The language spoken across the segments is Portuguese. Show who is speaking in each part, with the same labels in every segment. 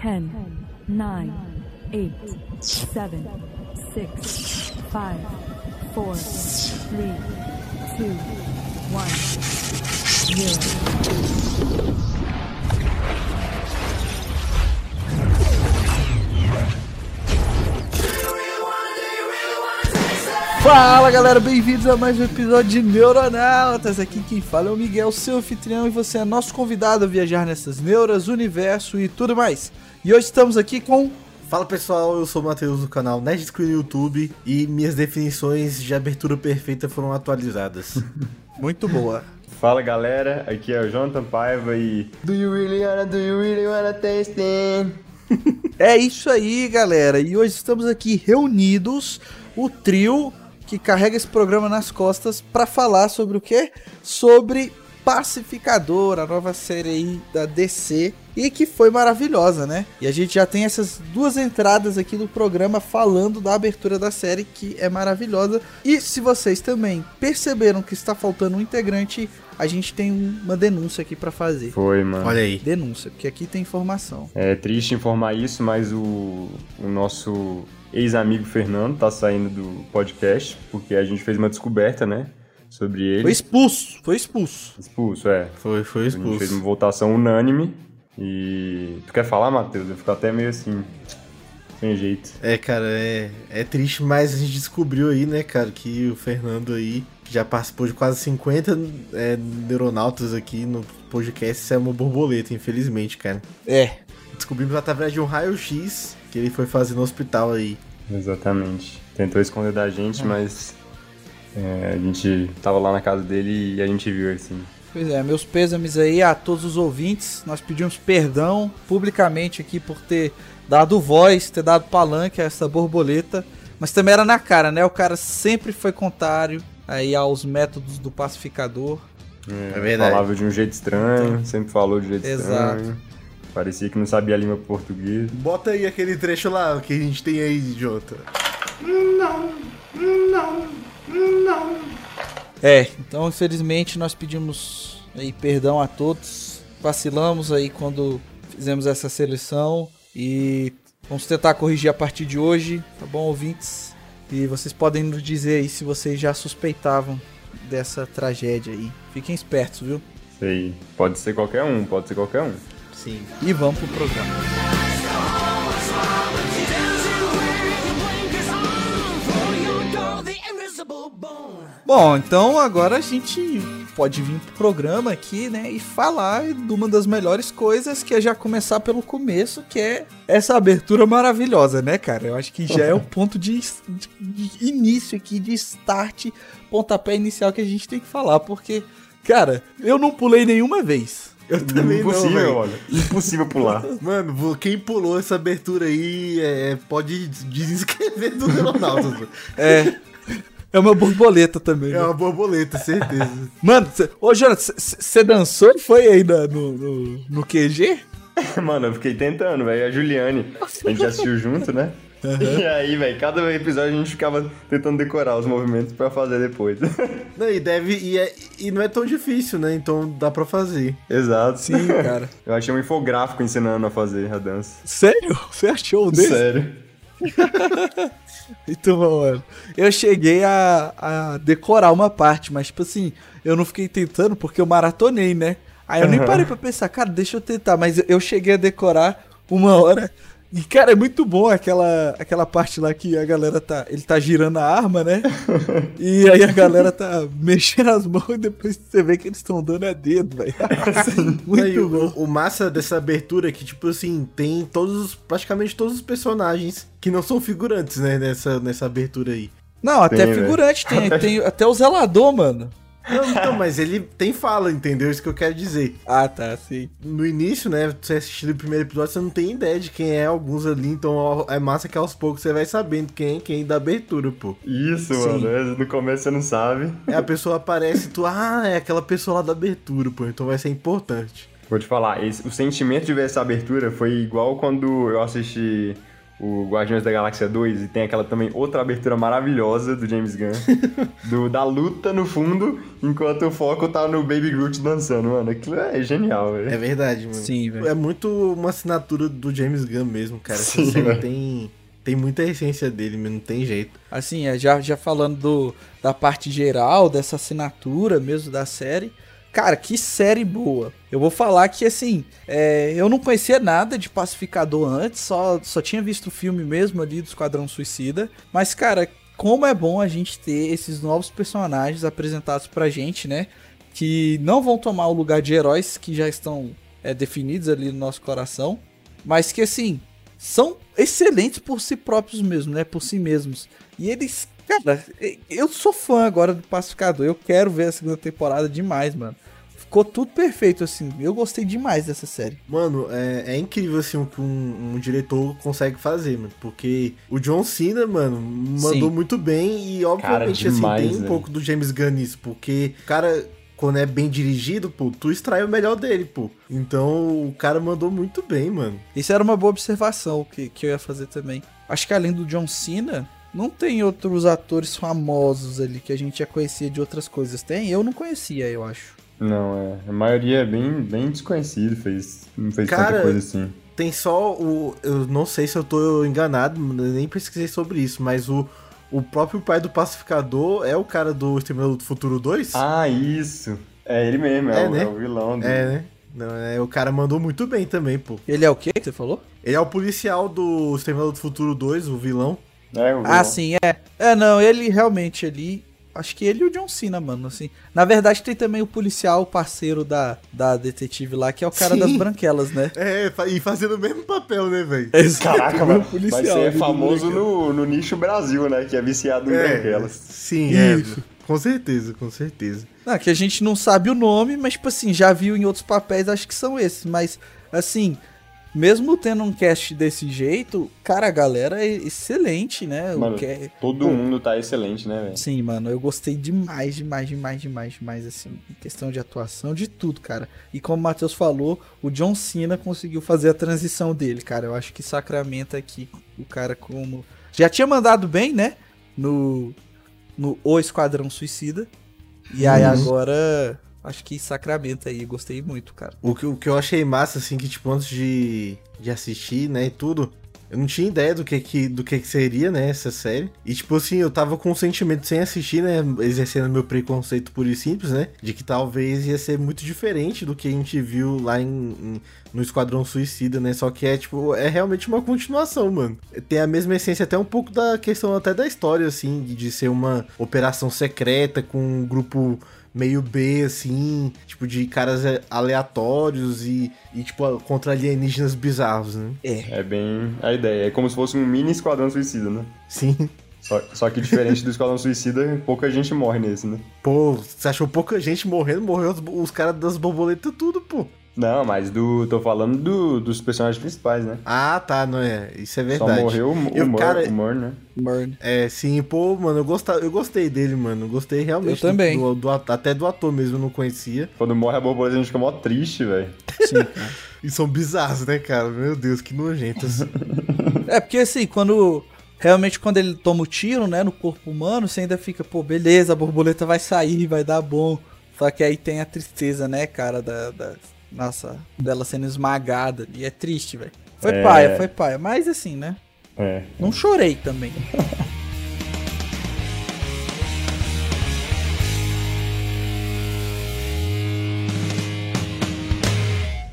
Speaker 1: 10, 9, 8, 7, 6, 5, 4, 3, 2, 1, 0.
Speaker 2: Fala galera, bem-vindos a mais um episódio de Neuronautas. Aqui quem fala é o Miguel, seu anfitrião, e você é nosso convidado a viajar nessas neuras, universo e tudo mais. E hoje estamos aqui com.
Speaker 3: Fala pessoal, eu sou o Matheus do canal Nerd Screen YouTube e minhas definições de abertura perfeita foram atualizadas.
Speaker 2: Muito boa.
Speaker 4: Fala galera, aqui é o Jonathan Paiva e.
Speaker 5: Do you really wanna, do you really wanna taste it?
Speaker 2: É isso aí, galera. E hoje estamos aqui reunidos, o trio que carrega esse programa nas costas para falar sobre o quê? Sobre Pacificador, a nova série aí da DC e que foi maravilhosa, né? E a gente já tem essas duas entradas aqui no programa falando da abertura da série que é maravilhosa. E se vocês também perceberam que está faltando um integrante, a gente tem uma denúncia aqui para fazer.
Speaker 4: Foi, mano.
Speaker 3: Olha aí.
Speaker 2: Denúncia, porque aqui tem informação.
Speaker 4: É triste informar isso, mas o, o nosso ex-amigo Fernando tá saindo do podcast, porque a gente fez uma descoberta, né? Sobre ele.
Speaker 2: Foi expulso, foi expulso.
Speaker 4: expulso, é.
Speaker 3: Foi, foi
Speaker 4: A gente fez
Speaker 3: expulso.
Speaker 4: uma votação unânime. E. Tu quer falar, Matheus? Eu fico até meio assim. Sem jeito.
Speaker 3: É, cara, é, é triste, mas a gente descobriu aí, né, cara, que o Fernando aí, que já participou de quase 50 é, neuronautas aqui no podcast, isso é uma borboleta, infelizmente, cara.
Speaker 2: É,
Speaker 3: Descobrimos através de um raio-x que ele foi fazer no hospital aí.
Speaker 4: Exatamente. Tentou esconder da gente, mas. é, a gente tava lá na casa dele e a gente viu assim.
Speaker 2: Pois é, meus pêsames aí a todos os ouvintes. Nós pedimos perdão publicamente aqui por ter dado voz, ter dado palanque a essa borboleta. Mas também era na cara, né? O cara sempre foi contrário aí aos métodos do pacificador.
Speaker 4: É,
Speaker 3: verdade.
Speaker 4: Falava de um jeito estranho, sempre falou de um jeito
Speaker 2: Exato.
Speaker 4: estranho. Parecia que não sabia a língua portuguesa.
Speaker 3: Bota aí aquele trecho lá que a gente tem aí, Jota.
Speaker 2: É, então infelizmente nós pedimos aí perdão a todos. Vacilamos aí quando fizemos essa seleção e vamos tentar corrigir a partir de hoje, tá bom, ouvintes? E vocês podem nos dizer aí se vocês já suspeitavam dessa tragédia aí. Fiquem espertos, viu?
Speaker 4: Sei. Pode ser qualquer um, pode ser qualquer um.
Speaker 3: Sim.
Speaker 2: E vamos pro programa. Bom, então agora a gente pode vir pro programa aqui, né, e falar de uma das melhores coisas que é já começar pelo começo, que é essa abertura maravilhosa, né, cara? Eu acho que já é o ponto de, de- de início aqui, de start, pontapé inicial que a gente tem que falar, porque, cara, eu não pulei nenhuma vez.
Speaker 3: Eu também não,
Speaker 4: Impossível,
Speaker 3: velho.
Speaker 4: olha. Impossível pular.
Speaker 3: Mano, quem pulou essa abertura aí é, pode desinscrever do mano.
Speaker 2: É. É uma borboleta também.
Speaker 3: É
Speaker 2: né?
Speaker 3: uma borboleta, certeza.
Speaker 2: Mano, cê, ô Jonathan, você dançou e foi aí na- no, no, no QG?
Speaker 4: Mano, eu fiquei tentando, velho. A Juliane, a gente assistiu junto, né? E aí, velho, cada episódio a gente ficava tentando decorar os movimentos pra fazer depois.
Speaker 3: Não, e deve. E, é- e não é tão difícil, né? Então dá pra fazer.
Speaker 4: Exato.
Speaker 2: Sim, cara.
Speaker 4: Eu achei um infográfico ensinando a fazer a dança.
Speaker 2: Sério? Você achou desse?
Speaker 4: Sério.
Speaker 2: Então, mano, eu cheguei a, a decorar uma parte, mas, tipo assim, eu não fiquei tentando porque eu maratonei, né? Aí eu nem
Speaker 4: Aham.
Speaker 2: parei pra pensar, cara, deixa eu tentar, mas eu cheguei a decorar uma hora. E, cara, é muito bom aquela, aquela parte lá que a galera tá. Ele tá girando a arma, né? E aí a galera tá mexendo as mãos e depois você vê que eles estão dando a dedo, velho. Muito
Speaker 3: Aí, o,
Speaker 2: bom.
Speaker 3: o massa dessa abertura é que, tipo assim, tem todos os. praticamente todos os personagens que não são figurantes, né? Nessa, nessa abertura aí.
Speaker 2: Não, até
Speaker 4: Tem,
Speaker 2: figurante tem, tem até o zelador, mano.
Speaker 3: Não, então, mas ele tem fala, entendeu? Isso que eu quero dizer.
Speaker 2: Ah, tá, sim.
Speaker 3: No início, né, você assistindo o primeiro episódio, você não tem ideia de quem é alguns ali, então é massa que aos poucos você vai sabendo quem é quem da abertura, pô.
Speaker 4: Isso,
Speaker 2: Sim.
Speaker 4: mano. No começo você não sabe.
Speaker 3: Aí a pessoa aparece e tu, ah, é aquela pessoa lá da abertura, pô, então vai ser importante.
Speaker 4: Vou te falar, esse- o sentimento de ver essa abertura foi igual quando eu assisti o Guardiões da Galáxia 2 e tem aquela também outra abertura maravilhosa do James Gunn, do, da luta no fundo, enquanto o foco tá no Baby Groot dançando, mano. Aquilo é genial, velho.
Speaker 3: É verdade, mano.
Speaker 2: Sim, velho.
Speaker 3: É muito uma assinatura do James Gunn mesmo, cara. Essa
Speaker 4: Sim,
Speaker 3: tem, tem muita essência dele, mas não tem jeito.
Speaker 2: Assim, é, já, já falando do, da parte geral, dessa assinatura mesmo da série. Cara, que série boa. Eu vou falar que, assim, é, eu não conhecia nada de Pacificador antes, só, só tinha visto o filme mesmo ali do Esquadrão Suicida. Mas, cara, como é bom a gente ter esses novos personagens apresentados pra gente, né? Que não vão tomar o lugar de heróis que já estão é, definidos ali no nosso coração. Mas que, assim, são excelentes por si próprios mesmo, né? Por si mesmos. E eles, cara, eu sou fã agora do Pacificador. Eu quero ver a segunda temporada demais, mano. Ficou tudo perfeito, assim. Eu gostei demais dessa série.
Speaker 3: Mano, é, é incrível assim o que um, um diretor consegue fazer, mano. Porque o John Cena, mano, mandou
Speaker 2: Sim.
Speaker 3: muito bem e obviamente assim
Speaker 4: demais,
Speaker 3: tem um
Speaker 4: velho.
Speaker 3: pouco do James Gunn nisso, porque o cara quando é bem dirigido, pô, tu extrai o melhor dele, pô. Então o cara mandou muito bem, mano.
Speaker 2: Isso era uma boa observação que, que eu ia fazer também. Acho que além do John Cena, não tem outros atores famosos ali que a gente já conhecia de outras coisas. Tem? Eu não conhecia, eu acho.
Speaker 4: Não, é. A maioria é bem, bem desconhecido, fez, não fez
Speaker 3: Cara,
Speaker 4: tanta coisa assim.
Speaker 3: Tem só o. Eu não sei se eu tô enganado, nem pesquisei sobre isso, mas o, o próprio pai do pacificador é o cara do Exterminador do Futuro 2?
Speaker 4: Ah, isso. É ele mesmo, é,
Speaker 3: É,
Speaker 4: o,
Speaker 3: né?
Speaker 4: é o vilão. Do...
Speaker 3: É, né? Não, é, o cara mandou muito bem também, pô.
Speaker 2: Ele é o quê que você falou?
Speaker 3: Ele é o policial do Exterminador do Futuro 2, o vilão.
Speaker 4: É, o
Speaker 2: Ah, sim, é. É, não, ele realmente ali. Acho que ele e o John Cena, mano, assim. Na verdade, tem também o policial, o parceiro da, da detetive lá, que é o cara
Speaker 3: Sim.
Speaker 2: das branquelas, né?
Speaker 3: É, e fazendo o mesmo papel, né, velho?
Speaker 4: Caraca,
Speaker 2: o
Speaker 4: mano.
Speaker 2: policial
Speaker 4: Mas você é famoso no, no nicho Brasil, né? Que é viciado em branquelas.
Speaker 3: sim, é.
Speaker 2: Isso.
Speaker 3: Com certeza, com certeza.
Speaker 2: Não, que a gente não sabe o nome, mas, tipo assim, já viu em outros papéis, acho que são esses. Mas, assim, mesmo tendo um cast desse jeito, cara, a galera é excelente, né? O
Speaker 4: Mano,
Speaker 2: que é-
Speaker 4: todo mundo tá excelente, né, velho?
Speaker 2: Sim, mano, eu gostei demais, demais, demais, demais, demais, assim, em questão de atuação, de tudo, cara. E como o Matheus falou, o John Cena conseguiu fazer a transição dele, cara. Eu acho que sacramenta aqui o cara como. Já tinha mandado bem, né? No. No O Esquadrão Suicida. E aí
Speaker 3: Uhum.
Speaker 2: agora. Acho que sacramenta aí, gostei muito, cara.
Speaker 3: O que, o que eu achei massa, assim, que, tipo, antes de, de assistir, né, e tudo, eu não tinha ideia do que que, do que que seria, né, essa série. E, tipo assim, eu tava com um sentimento sem assistir, né, exercendo meu preconceito puro e simples, né, de que talvez ia ser muito diferente do que a gente viu lá em, em- no Esquadrão Suicida, né, só que é, tipo, é realmente uma continuação, mano. Tem a mesma essência até um pouco da questão até da história, assim, de ser uma operação secreta com um grupo meio B, assim, tipo, de caras é, aleatórios e, e tipo, contra alienígenas bizarros, né?
Speaker 2: É.
Speaker 4: É bem a ideia. É como se fosse um mini Esquadrão Suicida, né?
Speaker 3: Sim.
Speaker 4: Só, só que diferente do Esquadrão Suicida, pouca gente morre nesse, né?
Speaker 3: Pô, você achou pouca gente morrendo? Morreu os, os caras das borboletas tudo, pô.
Speaker 4: Não, mas do. tô falando do, dos personagens principais, né?
Speaker 3: Ah, tá, não é. Isso é verdade.
Speaker 4: Só morreu o,
Speaker 3: Eu,
Speaker 4: o, Mur,
Speaker 3: cara,
Speaker 4: o Mur, né?
Speaker 2: Murn.
Speaker 3: É, sim, pô, mano, eu, gosta, eu gostei dele, mano. Gostei realmente.
Speaker 2: Eu também.
Speaker 3: Do, do at- até do ator mesmo, eu não conhecia.
Speaker 4: Quando morre a borboleta, a gente fica mó triste, velho.
Speaker 2: Sim.
Speaker 3: E são bizarros, né, cara? Meu Deus, que nojentos.
Speaker 2: É, porque assim, quando. Realmente, quando ele toma o tiro, né, no corpo humano, você ainda fica, pô, beleza, a borboleta vai sair, vai dar bom. Só que aí tem a tristeza, né, cara, da. da nossa, dela sendo esmagada. E é triste, velho. Foi
Speaker 4: É.
Speaker 2: paia, foi paia. Mas assim, né?
Speaker 4: É.
Speaker 2: Não chorei também.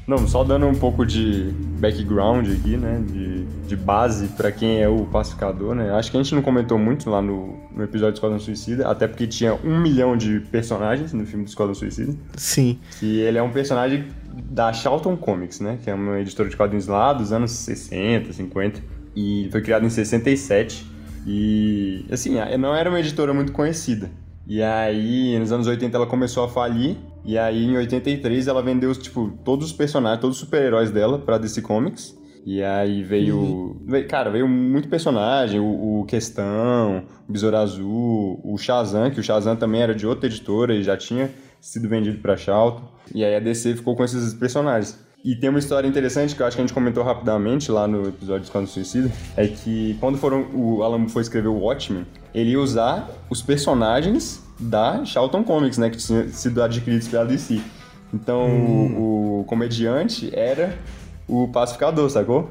Speaker 4: Não, só dando um pouco de background aqui, né? De, de base pra quem é o pacificador, né? Acho que a gente não comentou muito lá no, no episódio do Esquadrão Suicida, até porque tinha um milhão de personagens no filme do Esquadrão Suicida.
Speaker 3: sim.
Speaker 4: Que ele é um personagem da Charlton Comics, né? Que é uma editora de quadrinhos lá dos anos 60, 50. E foi criado em 67. E, assim, não era uma editora muito conhecida. E aí, nos anos 80 ela começou a falir. E aí, em 83, ela vendeu, tipo, todos os personagens, todos os super-heróis dela pra DC Comics. E aí veio, veio- Cara, veio muito personagem. O, o Questão, o Besouro Azul, o Shazam, que o Shazam também era de outra editora e já tinha sido vendido pra Charlton. E aí a DC ficou com esses personagens. E tem uma história interessante que eu acho que a gente comentou rapidamente lá no episódio do Esquadrão Suicida, é que quando foram, o Alan foi escrever o Watchmen, ele ia usar os personagens da Charlton Comics, né, que tinham sido adquiridos pela DC. Então, o, o comediante era o pacificador, sacou?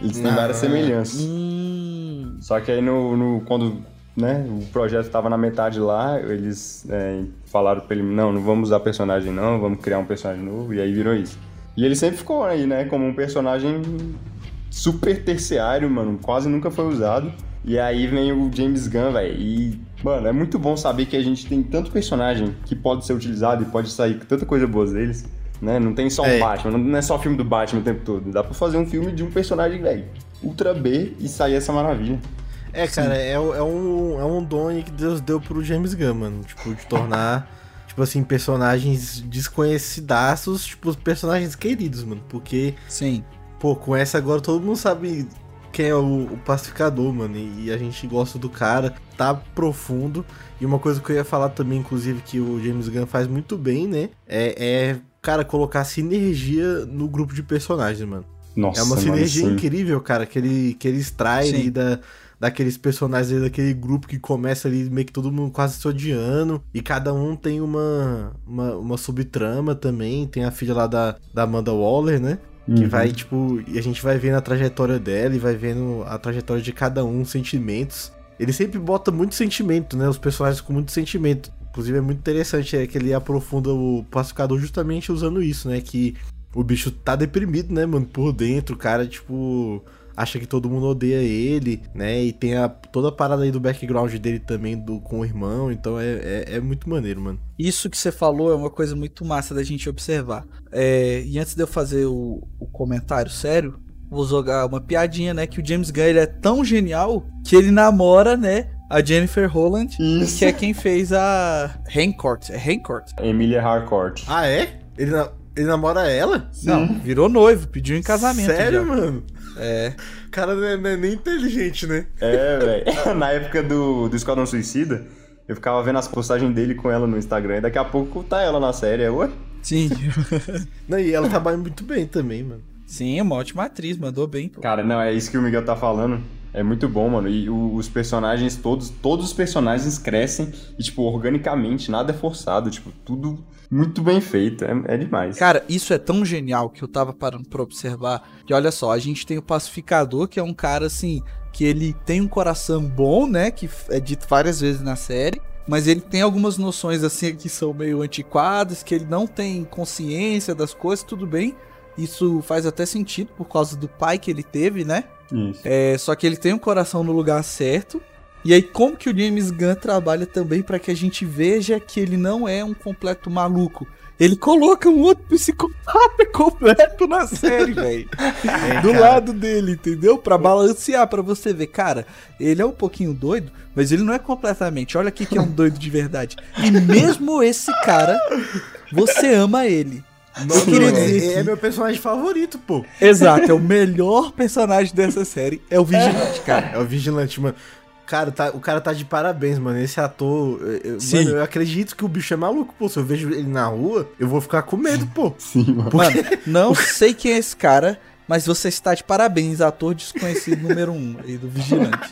Speaker 4: Eles têm
Speaker 3: Ah.
Speaker 4: várias semelhanças.
Speaker 2: Hum,
Speaker 4: Só que aí no, no- quando né, o projeto estava na metade lá, eles é, falaram pra ele, não, não vamos usar personagem não, vamos criar um personagem novo, e aí virou isso. E ele sempre ficou aí, né, como um personagem super terciário, mano, quase nunca foi usado. E aí vem o James Gunn, velho, e, mano, é muito bom saber que a gente tem tanto personagem que pode ser utilizado e pode sair tanta coisa boa deles, né? Não tem só o
Speaker 3: É.
Speaker 4: Batman, não é só filme do Batman o tempo todo. Dá pra fazer um filme de um personagem, velho, ultra B e sair essa maravilha.
Speaker 3: É, cara, é, é um, é um dom aí que Deus deu pro James Gunn, mano. Tipo, de tornar, tipo assim, personagens desconhecidaços, tipo, personagens queridos, mano. Porque,
Speaker 2: sim.
Speaker 3: pô, com essa agora todo mundo sabe quem é o, o pacificador, mano. E, e a gente gosta do cara, tá profundo. E uma coisa que eu ia falar também, inclusive, que o James Gunn faz muito bem, né? É, é cara, colocar sinergia no grupo de personagens, mano.
Speaker 4: Nossa,
Speaker 3: É uma
Speaker 4: mano,
Speaker 3: sinergia
Speaker 4: sim.
Speaker 3: incrível, cara, que ele, que ele extrai
Speaker 2: Sim.
Speaker 3: ali da, daqueles personagens ali, daquele grupo que começa ali meio que todo mundo quase se odiando. E cada um tem uma, uma, uma subtrama também. Tem a filha lá da, da Amanda Waller, né? Que
Speaker 4: Uhum.
Speaker 3: vai, tipo, e a gente vai vendo a trajetória dela e vai vendo a trajetória de cada um, sentimentos. Ele sempre bota muito sentimento, né? Os personagens com muito sentimento. Inclusive é muito interessante é que ele aprofunda o pacificador justamente usando isso, né? Que o bicho tá deprimido, né, mano? Por dentro, o cara, tipo, acha que todo mundo odeia ele, né? E tem a, toda a parada aí do background dele também do, com o irmão. Então é, é, é muito maneiro, mano.
Speaker 2: Isso que você falou é uma coisa muito massa da gente observar. É, e antes de eu fazer o, o comentário sério, vou jogar uma piadinha, né? Que o James Gunn ele é tão genial que ele namora, né? A Jennifer Holland,
Speaker 4: Isso.
Speaker 2: que é quem fez a Hancourt. É Hancourt?
Speaker 4: Emília Harcourt.
Speaker 3: Ah, é? Ele, na- ele namora ela?
Speaker 2: Não, virou noivo, pediu em casamento.
Speaker 3: Sério,
Speaker 2: já.
Speaker 3: mano?
Speaker 2: É.
Speaker 3: O cara não é, não é nem inteligente, né?
Speaker 4: É, velho. Na época do, do Esquadrão Suicida, eu ficava vendo as postagens dele com ela no Instagram. E daqui a pouco tá ela na série. É, ué?
Speaker 2: Sim.
Speaker 3: Não, e ela trabalha muito bem também, mano.
Speaker 2: Sim, é uma ótima atriz, mandou bem. pô.
Speaker 4: Cara, não, é isso que o Miguel tá falando. É muito bom, mano. E o- os personagens, todos, todos os personagens crescem e, tipo, organicamente, nada é forçado. Tipo, tudo muito bem feito. É, é demais.
Speaker 2: Cara, isso é tão genial que eu tava parando pra observar. Que olha só, a gente tem o Pacificador, que é um cara assim, que ele tem um coração bom, né? Que é dito várias vezes na série. Mas ele tem algumas noções assim que são meio antiquadas, que ele não tem consciência das coisas, tudo bem. Isso faz até sentido por causa do pai que ele teve, né?
Speaker 4: Isso.
Speaker 2: É, só que ele tem o coração no lugar certo. E aí, como que o James Gunn trabalha também para que a gente veja que ele não é um completo maluco? Ele coloca um outro psicopata completo na série, velho. Do
Speaker 3: cara.
Speaker 2: lado dele, entendeu? Pra balancear, pra você ver. Cara, ele é um pouquinho doido, mas ele não é completamente. Olha aqui que é um doido de verdade. E mesmo esse cara, você ama ele.
Speaker 3: Não,
Speaker 2: dizer
Speaker 3: é, é meu personagem favorito, pô.
Speaker 2: Exato, é o melhor personagem dessa série. É o Vigilante, cara.
Speaker 3: É o Vigilante, mano. Cara, tá, o cara tá de parabéns, mano. Esse ator. eu-
Speaker 2: Sim.
Speaker 3: Mano, eu acredito que o bicho é maluco, pô. Se eu vejo ele na rua, eu vou ficar com medo, pô.
Speaker 4: Sim, mano.
Speaker 2: Mano, não sei quem é esse cara, mas você está de parabéns, ator desconhecido número um aí do Vigilante.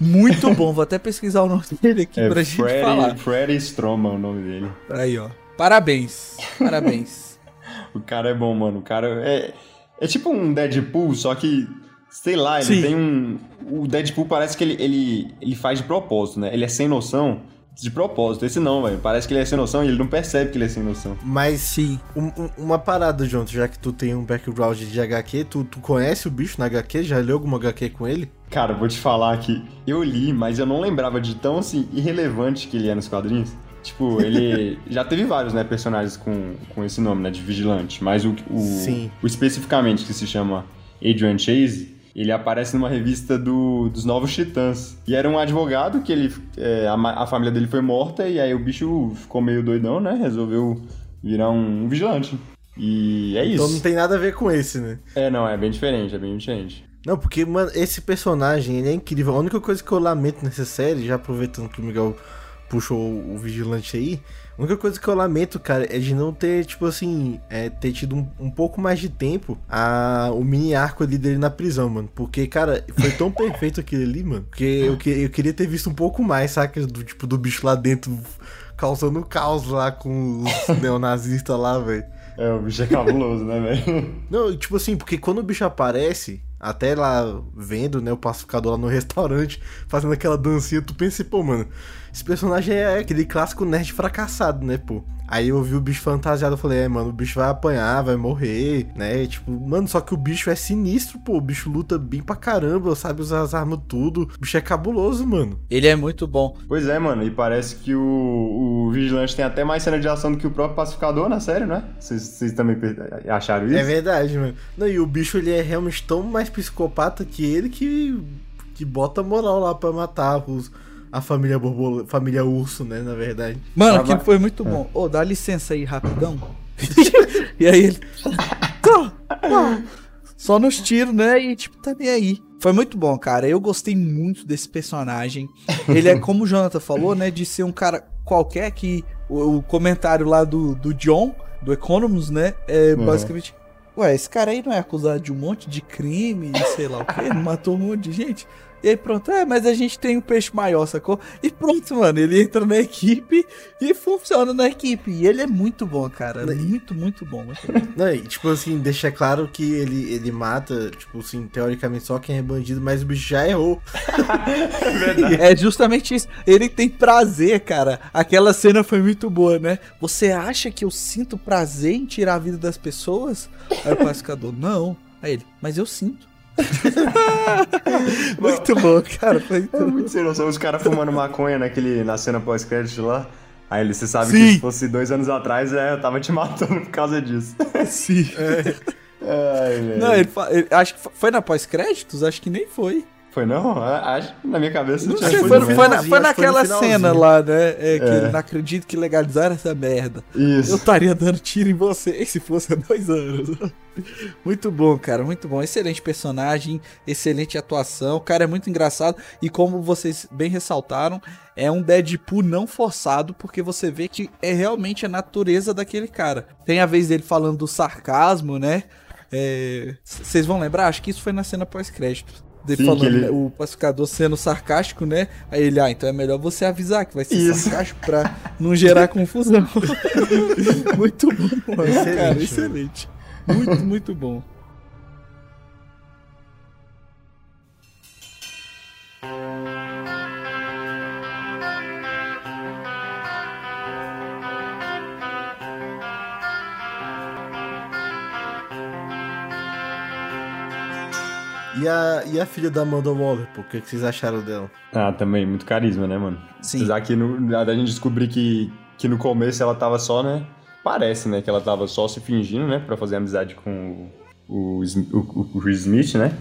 Speaker 2: Muito bom, vou até pesquisar o nome dele aqui
Speaker 4: É
Speaker 2: pra gente
Speaker 4: Freddy,
Speaker 2: falar.
Speaker 4: Freddy Stroman o nome dele.
Speaker 2: Aí, ó. Parabéns, parabéns.
Speaker 4: O cara é bom, mano. O cara é. É tipo um Deadpool, só que. Sei lá, ele
Speaker 2: Sim.
Speaker 4: tem um. O Deadpool parece que ele, ele, ele faz de propósito, né? Ele é sem noção de propósito. Esse não, velho. Parece que ele é sem noção e ele não percebe que ele é sem noção.
Speaker 3: Mas
Speaker 2: Sim.
Speaker 3: um- um- uma parada, Jonathan, já que tu tem um background de HQ, tu, tu conhece o bicho na HQ? Já leu alguma HQ com ele?
Speaker 4: Cara, vou te falar que eu li, mas eu não lembrava de tão assim irrelevante que ele é nos quadrinhos. Tipo, ele já teve vários, né, personagens com, com esse nome, né, de vigilante, mas o, o, o especificamente que se chama Adrian Chase, ele aparece numa revista do, dos Novos Titãs. E era um advogado que ele é, a, a família dele foi morta e aí o bicho ficou meio doidão, né, resolveu virar um, um vigilante. E é isso.
Speaker 3: Então não tem nada a ver com esse, né?
Speaker 4: É, não, é bem diferente, é bem diferente.
Speaker 3: Não, porque, mano, esse personagem, ele é incrível. A única coisa que eu lamento nessa série, já aproveitando que o Miguel puxou o vigilante aí. A única coisa que eu lamento, cara, é de não ter, tipo assim, é, ter tido um, um pouco mais de tempo a, o mini arco ali dele na prisão, mano. Porque, cara, foi tão perfeito aquele ali, mano. Que eu, que eu queria ter visto um pouco mais, saca? Do tipo, do bicho lá dentro causando caos lá com os neonazistas lá, velho.
Speaker 4: É, o bicho é cabuloso, né, velho?
Speaker 3: Não, tipo assim, porque quando o bicho aparece, até lá vendo, né, o pacificador lá no restaurante, fazendo aquela dancinha, tu pensa, pô, mano, esse personagem é aquele clássico nerd fracassado, né, pô? Aí eu vi o bicho fantasiado, eu falei, é, mano, o bicho vai apanhar, vai morrer, né? Tipo, mano, só que o bicho é sinistro, pô. O bicho luta bem pra caramba, sabe usar as armas tudo. O bicho é cabuloso, mano.
Speaker 2: Ele é muito bom.
Speaker 4: Pois é, mano, e parece que o, o Vigilante tem até mais cena de ação do que o próprio Pacificador na série, né? Vocês também acharam isso?
Speaker 3: É verdade, mano. Não, e o bicho, ele é realmente tão mais psicopata que ele que, que bota moral lá pra matar os, a família borbola, família urso, né, na verdade.
Speaker 2: Mano, aquilo foi muito bom. Ô, dá licença aí, rapidão. e aí ele. Tá, tá. Só nos tiros, né? E tipo, tá nem aí. Foi muito bom, cara. Eu gostei muito desse personagem. Ele é, como o Jonathan falou, né? De ser um cara qualquer que. O, o comentário lá do, do John, do Economist, né? É
Speaker 4: Uhum.
Speaker 2: basicamente. Ué, esse cara aí não é acusado de um monte de crime sei lá o quê, matou um monte de gente. E aí pronto, é, mas a gente tem um peixe maior, sacou? E pronto, mano, ele entra na equipe e funciona na equipe. E ele é muito bom, cara. Muito, muito bom. muito bom.
Speaker 3: Não, e, tipo assim, deixa claro que ele, ele mata, tipo assim, teoricamente só quem é bandido, mas o bicho já errou.
Speaker 2: É justamente isso. Ele tem prazer, cara. Aquela cena foi muito boa, né? Você acha que eu sinto prazer em tirar a vida das pessoas? Aí o pacificador, não. Aí ele, mas eu sinto. muito bom, cara. Foi muito
Speaker 4: É muito sem noção, os caras fumando maconha naquele, na cena pós-crédito lá. Aí ele, você sabe
Speaker 2: Sim.
Speaker 4: que se fosse dois anos atrás, é, eu tava te matando por causa disso.
Speaker 2: Sim.
Speaker 4: Ai, velho.
Speaker 2: Não, ele, ele- acho que foi na pós-créditos? Acho que nem foi.
Speaker 4: Foi não? Acho que na minha cabeça
Speaker 2: Não
Speaker 4: tinha
Speaker 2: sei,
Speaker 3: foi
Speaker 2: foi, foi, na- foi
Speaker 3: foi
Speaker 2: naquela
Speaker 3: finalzinho.
Speaker 2: cena lá, né? É, que
Speaker 4: É.
Speaker 2: não acredita que legalizaram essa merda. Eu
Speaker 4: Isso.
Speaker 2: estaria dando tiro em você se fosse há dois anos. Muito bom, cara, muito bom. Excelente personagem, excelente atuação. O cara é muito engraçado. E como vocês bem ressaltaram, é um Deadpool não forçado, porque você vê que é realmente a natureza daquele cara. Tem a vez dele falando do sarcasmo, né? É, Vocês vão lembrar? Acho que isso foi na cena pós-crédito. Dele
Speaker 4: Sim,
Speaker 2: falando,
Speaker 4: ele-
Speaker 2: né, o pacificador sendo sarcástico, né? Aí ele, ah, então é melhor você avisar que vai ser
Speaker 4: Isso.
Speaker 2: sarcástico pra não gerar confusão. muito bom, mano.
Speaker 3: Excelente,
Speaker 2: cara,
Speaker 3: mano.
Speaker 2: excelente. Muito, muito bom.
Speaker 3: E a, e a filha da Amanda Waller, pô, o que, que vocês acharam dela?
Speaker 4: Ah, também, muito carisma, né, mano?
Speaker 2: Sim.
Speaker 4: Apesar que no, a gente descobrir que, que no começo ela tava só, né? Parece, né? Que ela tava só se fingindo, né? Pra fazer amizade com o, o, o, o Chris Smith, né?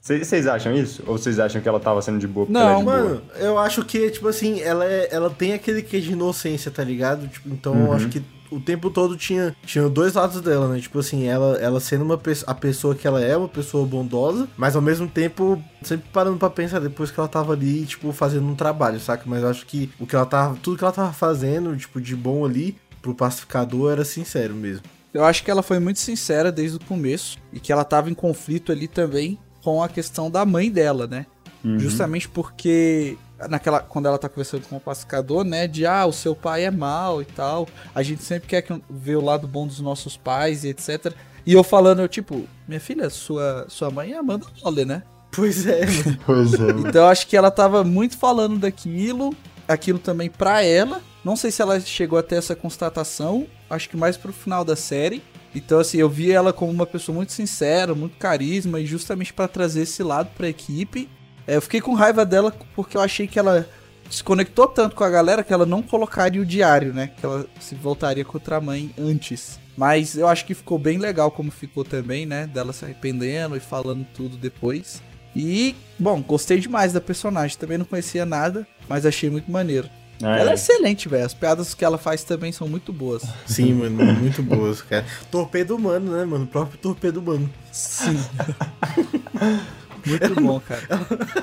Speaker 4: Vocês acham isso? Ou vocês acham que ela tava sendo de boa porque
Speaker 2: Não,
Speaker 4: ela é de
Speaker 3: Mano,
Speaker 4: boa?
Speaker 3: eu acho que, tipo assim, ela, é, ela tem aquele que de inocência, tá ligado? Tipo, então eu acho que o tempo todo tinha, tinha dois lados dela, né? Tipo assim, ela, ela sendo uma a pessoa que ela é, uma pessoa bondosa, mas ao mesmo tempo sempre parando pra pensar depois que ela tava ali, tipo, fazendo um trabalho, saca? Mas eu acho que o que ela tava, tudo que ela tava fazendo, tipo, de bom ali, pro pacificador era sincero mesmo.
Speaker 2: Eu acho que ela foi muito sincera desde o começo e que ela tava em conflito ali também com a questão da mãe dela, né?
Speaker 4: Uhum.
Speaker 2: Justamente porque naquela quando ela tá conversando com o pacificador, né, de ah, o seu pai é mal e tal. A gente sempre quer que- ver o lado bom dos nossos pais e etc. E eu falando, eu tipo, minha filha, sua sua mãe é Amanda Waller, né?
Speaker 3: Pois é.
Speaker 4: Pois é.
Speaker 2: Então eu acho que ela tava muito falando daquilo, aquilo também pra ela. Não sei se ela chegou até essa constatação, acho que mais pro final da série. Então assim, eu vi ela como uma pessoa muito sincera, muito carisma e justamente pra trazer esse lado pra equipe. É, eu fiquei com raiva dela porque eu achei que ela se conectou tanto com a galera que ela não colocaria o diário, né? Que ela se voltaria contra a mãe antes. Mas eu acho que ficou bem legal como ficou também, né? Dela se arrependendo e falando tudo depois. E, bom, gostei demais da personagem. Também não conhecia nada, mas achei muito maneiro.
Speaker 4: Ah,
Speaker 2: Ela é
Speaker 4: é.
Speaker 2: excelente, velho. As piadas que ela faz também são muito boas.
Speaker 3: Sim, mano, muito boas, cara. Torpedo humano, né, mano? O próprio torpedo humano.
Speaker 2: Sim. Muito bom, cara.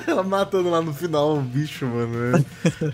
Speaker 3: Ela matando lá no final o bicho, mano.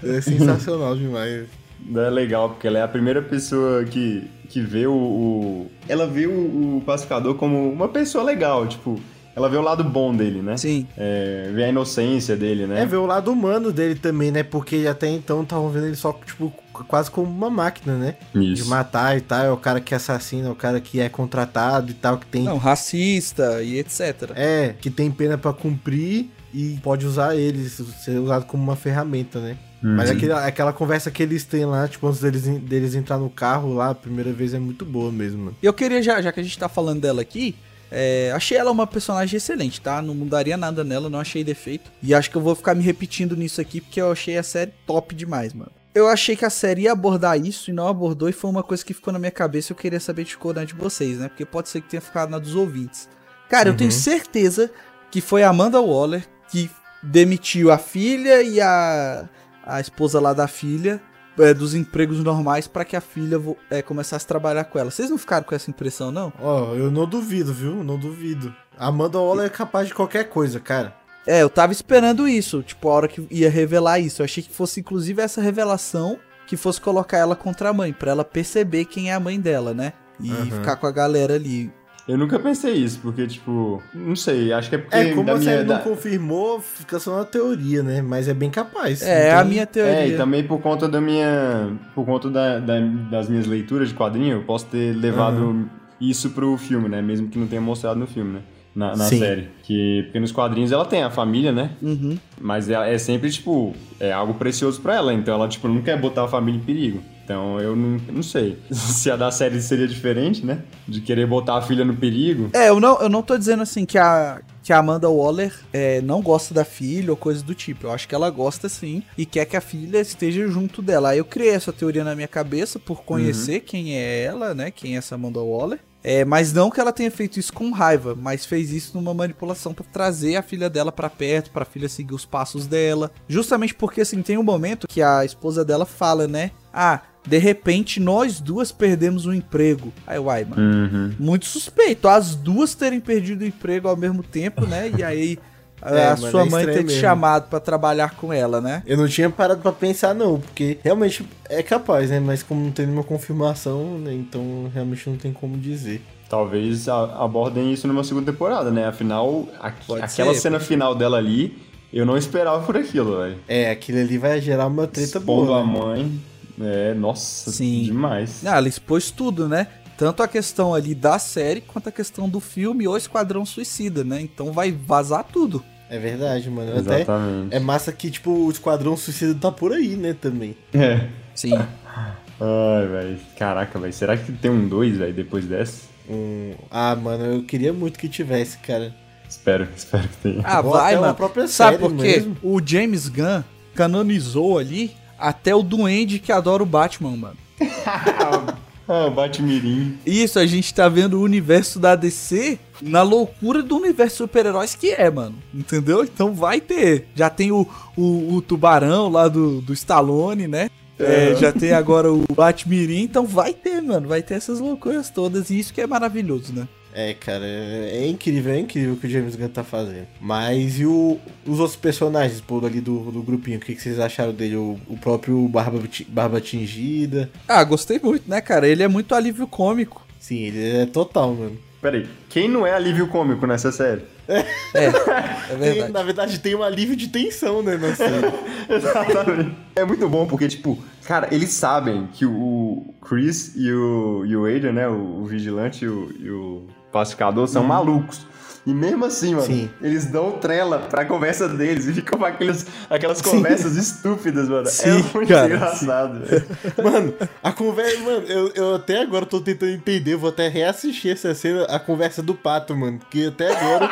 Speaker 3: É, é sensacional demais.
Speaker 4: É legal, porque ela é a primeira pessoa que, que vê o, o- Ela vê o, o pacificador como uma pessoa legal, tipo, ela vê o lado bom dele, né?
Speaker 2: Sim.
Speaker 4: É, vê a inocência dele, né?
Speaker 3: É, ver o lado humano dele também, né? Porque até então estavam vendo ele só, tipo, quase como uma máquina, né?
Speaker 4: Isso.
Speaker 3: De matar e tal. É o cara que assassina, é o cara que é contratado e tal, que tem.
Speaker 2: Não, racista e etc.
Speaker 3: É, que tem pena pra cumprir e pode usar ele, ser usado como uma ferramenta, né? Mas aquele, aquela conversa que eles têm lá, tipo, antes deles, deles entrar no carro lá, a primeira vez é muito boa mesmo.
Speaker 2: E eu queria, já, já que a gente tá falando dela aqui, é, achei ela uma personagem excelente, tá? Não mudaria nada nela, não achei defeito. E acho que eu vou ficar me repetindo nisso aqui, porque eu achei a série top demais, mano. Eu achei que a série ia abordar isso e não abordou, e foi uma coisa que ficou na minha cabeça e eu queria saber de cor de vocês, né? Porque pode ser que tenha ficado na dos ouvintes. Cara, eu tenho certeza que foi a Amanda Waller que demitiu a filha e a, a esposa lá da filha é, dos empregos normais pra que a filha é, começasse a trabalhar com ela. Vocês não ficaram com essa impressão, não?
Speaker 3: Ó, eu não duvido, viu? Não duvido. A Amanda Waller é capaz de qualquer coisa, cara.
Speaker 2: É, eu tava esperando isso, tipo, a hora que ia revelar isso. Eu achei que fosse, inclusive, essa revelação que fosse colocar ela contra a mãe, pra ela perceber quem é a mãe dela, né? E
Speaker 3: Aham.
Speaker 2: ficar com a galera ali.
Speaker 4: Eu nunca pensei isso, porque, tipo, não sei, acho que é porque.
Speaker 3: É, como
Speaker 4: da
Speaker 3: a
Speaker 4: minha,
Speaker 3: série não
Speaker 4: da-
Speaker 3: confirmou, fica só na teoria, né? Mas é bem capaz.
Speaker 2: É,
Speaker 3: Não
Speaker 2: a
Speaker 3: tem-
Speaker 2: minha teoria.
Speaker 4: É, e também por conta da minha. Por conta da, da- das minhas leituras de quadrinho, eu posso ter levado isso pro filme, né? Mesmo que não tenha mostrado no filme, né? Na, na
Speaker 3: Sim.
Speaker 4: série. Que, porque nos quadrinhos ela tem a família, né?
Speaker 2: Uhum.
Speaker 4: Mas ela é sempre, tipo, é algo precioso pra ela. Então ela, tipo, não quer botar a família em perigo. Então eu não, não sei. Se a da série seria diferente, né? De querer botar a filha no perigo.
Speaker 2: É, eu não, eu não tô dizendo assim que a, que a Amanda Waller é, não gosta da filha ou coisa do tipo. Eu acho que ela gosta sim e quer que a filha esteja junto dela. Aí eu criei essa teoria na minha cabeça por conhecer quem é ela, né? Quem é essa Amanda Waller. É, mas não que ela tenha feito isso com raiva, mas fez isso numa manipulação pra trazer a filha dela pra perto, pra filha seguir os passos dela. Justamente porque assim tem um momento que a esposa dela fala, né? Ah, de repente nós duas perdemos o emprego. Aí, uai, mano
Speaker 4: Uhum.
Speaker 2: muito suspeito. As duas terem perdido o emprego ao mesmo tempo, né? E aí a,
Speaker 3: É,
Speaker 2: a sua
Speaker 3: é
Speaker 2: mãe ter te
Speaker 3: mesmo.
Speaker 2: chamado pra trabalhar com ela, né?
Speaker 3: Eu não tinha parado pra pensar, não, porque realmente é capaz, né? Mas como não tem nenhuma confirmação, né? Então realmente não tem como dizer.
Speaker 4: Talvez abordem isso numa segunda temporada, né? Afinal, a-
Speaker 2: Pode
Speaker 4: aquela
Speaker 2: ser,
Speaker 4: cena final dela ali, eu não esperava por aquilo, velho.
Speaker 3: É, aquilo ali vai gerar uma treta
Speaker 4: Expondo
Speaker 3: boa.
Speaker 4: a
Speaker 3: né?
Speaker 4: mãe. É, nossa,
Speaker 2: Sim.
Speaker 4: demais.
Speaker 2: Ah, ela expôs tudo, né? Tanto a questão ali da série quanto a questão do filme O Esquadrão Suicida, né? Então vai vazar tudo.
Speaker 3: É verdade, mano. Até
Speaker 4: Exatamente.
Speaker 3: é massa que, tipo, o Esquadrão Suicida tá por aí, né, também.
Speaker 4: É.
Speaker 2: Sim.
Speaker 4: Ai, velho. Caraca, velho. Será que tem um 2, velho, depois dessa?
Speaker 3: Um... Ah, mano, eu queria muito que tivesse, cara.
Speaker 4: Espero, espero que tenha.
Speaker 2: Ah,
Speaker 3: Ou
Speaker 2: vai,
Speaker 3: até
Speaker 2: mano.
Speaker 3: própria
Speaker 2: Sabe por quê? O James Gunn canonizou ali até o duende que adora o Batman, mano.
Speaker 4: Ah, Batmirim.
Speaker 2: Isso, a gente tá vendo o universo da DC na loucura do universo super-heróis que é, mano. Entendeu? Então vai ter. Já tem o, o, o tubarão lá do, do Stallone, né? É, já tem agora o Batmirim, então vai ter, mano. Vai ter essas loucuras todas. E isso que é maravilhoso, né?
Speaker 3: É, cara, é é incrível, é incrível o que o James Gunn tá fazendo. Mas e o, os outros personagens, pô, ali do, do grupinho, o que, que vocês acharam dele? O, o próprio Barba, Barba Tingida.
Speaker 2: Ah, gostei muito, né, cara? Ele é muito alívio cômico.
Speaker 3: Sim, ele é total, mano.
Speaker 4: Peraí, quem não é alívio cômico nessa série?
Speaker 2: É, é
Speaker 3: Tem-
Speaker 2: verdade.
Speaker 3: na verdade, tem um alívio de tensão, né, na série.
Speaker 4: Exatamente. É muito bom porque, tipo, cara, eles sabem que o Chris e o, e o Adrian, né, o, o vigilante e o, e o pacificador são malucos. E mesmo assim, mano,
Speaker 3: Sim.
Speaker 4: eles dão trela pra conversa deles e ficam com aqueles, aquelas conversas estúpidas, mano.
Speaker 2: Sim,
Speaker 4: é muito
Speaker 2: cara,
Speaker 4: engraçado. velho.
Speaker 3: Mano, a conversa. Mano, eu, eu até agora tô tentando entender, vou até reassistir essa cena, a conversa do pato, mano. Porque até agora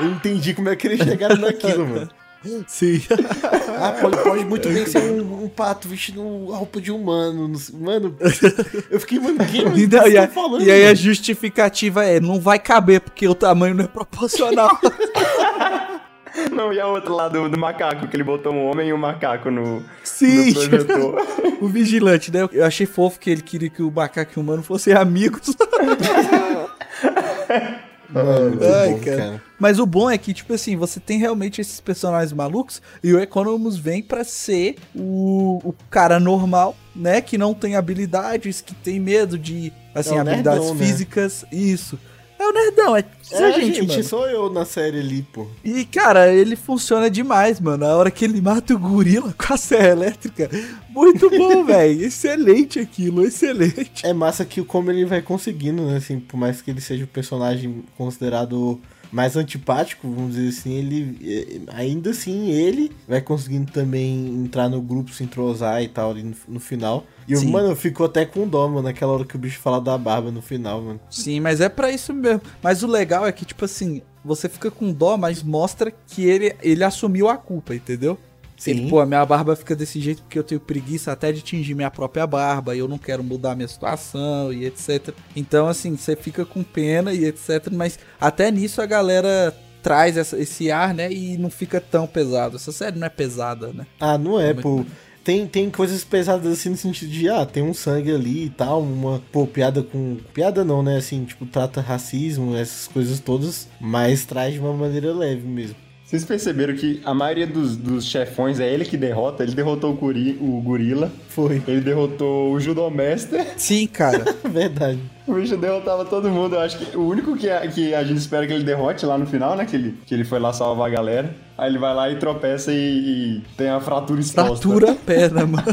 Speaker 3: eu entendi como é que eles chegaram naquilo, mano.
Speaker 2: Sim.
Speaker 3: Ah, pode, pode muito bem ser um, um pato vestindo a roupa de humano. Mano, eu fiquei, mano, quem
Speaker 2: E,
Speaker 3: que
Speaker 2: não, e, a-
Speaker 3: tão falando?
Speaker 2: e aí a
Speaker 3: mano?
Speaker 2: justificativa é, não vai caber porque o tamanho não é proporcional.
Speaker 4: Não, e a outra lá do, do macaco, que ele botou um homem e um macaco no,
Speaker 2: Sim.
Speaker 4: no projetor.
Speaker 2: o vigilante, né? Eu achei fofo que ele queria que o macaco e o humano fossem amigos.
Speaker 3: Mano,
Speaker 2: Ai,
Speaker 3: bom,
Speaker 2: cara. Mas o bom é que, tipo assim, você tem realmente esses personagens malucos e o Economus vem pra ser o, o cara normal, né? Que não tem habilidades, que tem medo de, assim,
Speaker 3: É
Speaker 2: habilidades
Speaker 3: nerdão, né?
Speaker 2: físicas. Isso. É o nerdão, é,
Speaker 3: É,
Speaker 2: a gente,
Speaker 3: gente,
Speaker 2: mano.
Speaker 3: sou eu na série ali, pô.
Speaker 2: E, cara, ele funciona demais, mano. A hora que ele mata o gorila com a serra elétrica. Muito bom, velho. Excelente aquilo, excelente.
Speaker 3: É massa que como ele vai conseguindo, né? Assim, por mais que ele seja o personagem considerado mais antipático, vamos dizer assim, ele eh, ainda assim ele vai conseguindo também entrar no grupo, se entrosar e tal ali no, no final. E eu, mano, eu fico até com dó, mano, naquela hora que o bicho fala da barba no final, mano.
Speaker 2: Sim, mas é pra isso mesmo. Mas o legal é que, tipo assim, você fica com dó, mas mostra que ele, ele assumiu a culpa, entendeu? Ele, pô, a minha barba fica desse jeito porque eu tenho preguiça até de tingir minha própria barba e eu não quero mudar minha situação e etc. Então, assim, você fica com pena e etc. Mas até nisso a galera traz essa- esse ar, né? E não fica tão pesado. Essa série não é pesada, né?
Speaker 3: Ah, não é,
Speaker 2: Muito
Speaker 3: pô. Tem, tem coisas pesadas assim no sentido de, ah, tem um sangue ali e tal, uma, pô, piada com. Piada não, né? Assim, tipo, trata racismo, essas coisas todas, mas traz de uma maneira leve mesmo.
Speaker 4: Vocês perceberam que a maioria dos, dos chefões é ele que derrota? Ele derrotou o, guri, o gorila,
Speaker 3: Foi.
Speaker 4: ele derrotou o judomaster,
Speaker 2: Sim, cara.
Speaker 3: Verdade.
Speaker 4: o bicho derrotava todo mundo. Eu acho que o único que a, que a gente espera que ele derrote lá no final, né? Que ele, que ele foi lá salvar a galera. Aí ele vai lá e tropeça e, e tem a fratura exposta.
Speaker 2: Fratura a perna, mano.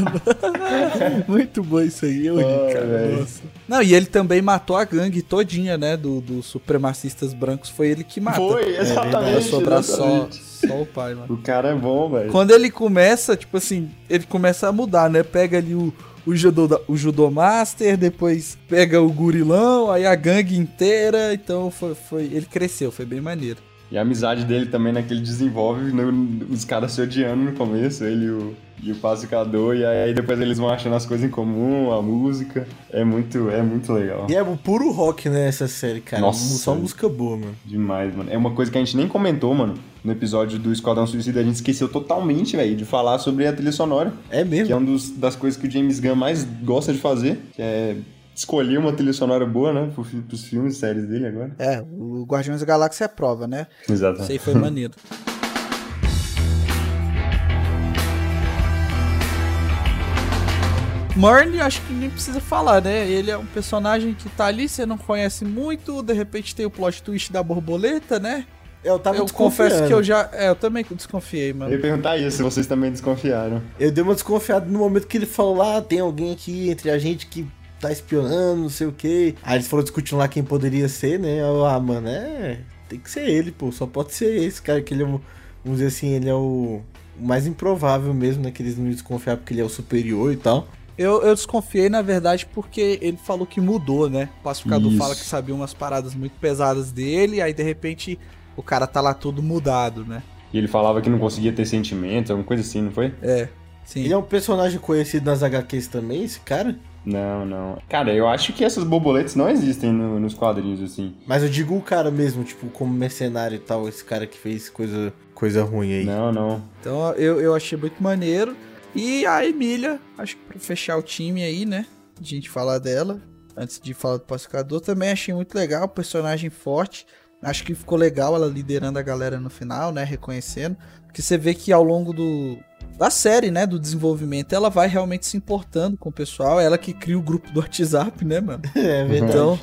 Speaker 2: Muito bom isso aí, eu ri,
Speaker 4: Ai,
Speaker 2: cara. Nossa. Não, e ele também matou a gangue todinha, né? Do, dos supremacistas brancos. Foi ele que mata.
Speaker 4: Foi,
Speaker 2: Vai
Speaker 4: exatamente.
Speaker 2: sobrar só, só o pai, mano.
Speaker 4: O cara é bom, velho.
Speaker 2: Quando ele começa, tipo assim, ele começa a mudar, né? Pega ali o, o, judô, o judô master, depois pega o gurilão, aí a gangue inteira. Então foi, foi, ele cresceu, foi bem maneiro.
Speaker 4: E a amizade dele também, né, que ele desenvolve, né, os caras se odiando no começo, ele e o, e o pacificador, e aí depois eles vão achando as coisas em comum, a música. É muito, é muito legal.
Speaker 3: E é o puro rock, né, essa série, cara.
Speaker 4: Nossa.
Speaker 3: Só música boa, mano.
Speaker 4: Demais, mano. É uma coisa que a gente nem comentou, mano. No episódio do Esquadrão Suicida, a gente esqueceu totalmente, velho, de falar sobre a trilha sonora.
Speaker 3: É
Speaker 4: Que
Speaker 3: mesmo.
Speaker 4: é uma das coisas que o James Gunn mais gosta de fazer, que é escolher uma trilha sonora boa, né, pros filmes e séries dele agora.
Speaker 2: É, o Guardiões da Galáxia é prova, né?
Speaker 4: Exato.
Speaker 2: Isso aí foi maneiro. Murn, acho que nem precisa falar, né? Ele é um personagem que tá ali, você não conhece muito, de repente tem o plot twist da borboleta, né?
Speaker 3: Eu tava
Speaker 2: eu confesso
Speaker 3: desconfiando.
Speaker 2: que eu já. É, eu também desconfiei,
Speaker 4: Eu
Speaker 2: mano.
Speaker 4: ia perguntar isso, se vocês também desconfiaram.
Speaker 3: Eu dei uma desconfiada no momento que ele falou lá, tem alguém aqui entre a gente que tá espionando, não sei o quê. Aí eles foram discutindo lá quem poderia ser, né? Eu, ah, mano, é. Tem que ser ele, pô. Só pode ser esse cara, que ele é o. Vamos dizer assim, ele é o. o mais improvável mesmo, né? Que eles não iam desconfiar porque ele é o superior e tal.
Speaker 2: Eu, eu desconfiei, na verdade, porque ele falou que mudou, né? O pacificador
Speaker 4: Isso.
Speaker 2: fala que sabia umas paradas muito pesadas dele, aí de repente o cara tá lá todo mudado, né?
Speaker 4: E ele falava que não conseguia ter sentimentos, alguma coisa assim, não foi?
Speaker 2: É, sim.
Speaker 3: Ele é um personagem conhecido nas HQs também, esse cara?
Speaker 4: Não, não. Cara, eu acho que essas borboletas não existem no- nos quadrinhos, assim.
Speaker 3: Mas eu digo o cara mesmo, tipo, como mercenário e tal, esse cara que fez coisa, coisa ruim aí.
Speaker 4: Não, não.
Speaker 2: Então eu, eu achei muito maneiro. E a Emília, acho que pra fechar o time aí, né? A gente falar dela. Antes de falar do pacificador, também achei muito legal, personagem forte. Acho que ficou legal ela liderando a galera no final, né? Reconhecendo. Porque você vê que ao longo do, da série, né? Do desenvolvimento, ela vai realmente se importando com o pessoal. Ela que cria o grupo do WhatsApp, né, mano?
Speaker 3: É verdade.
Speaker 2: Então,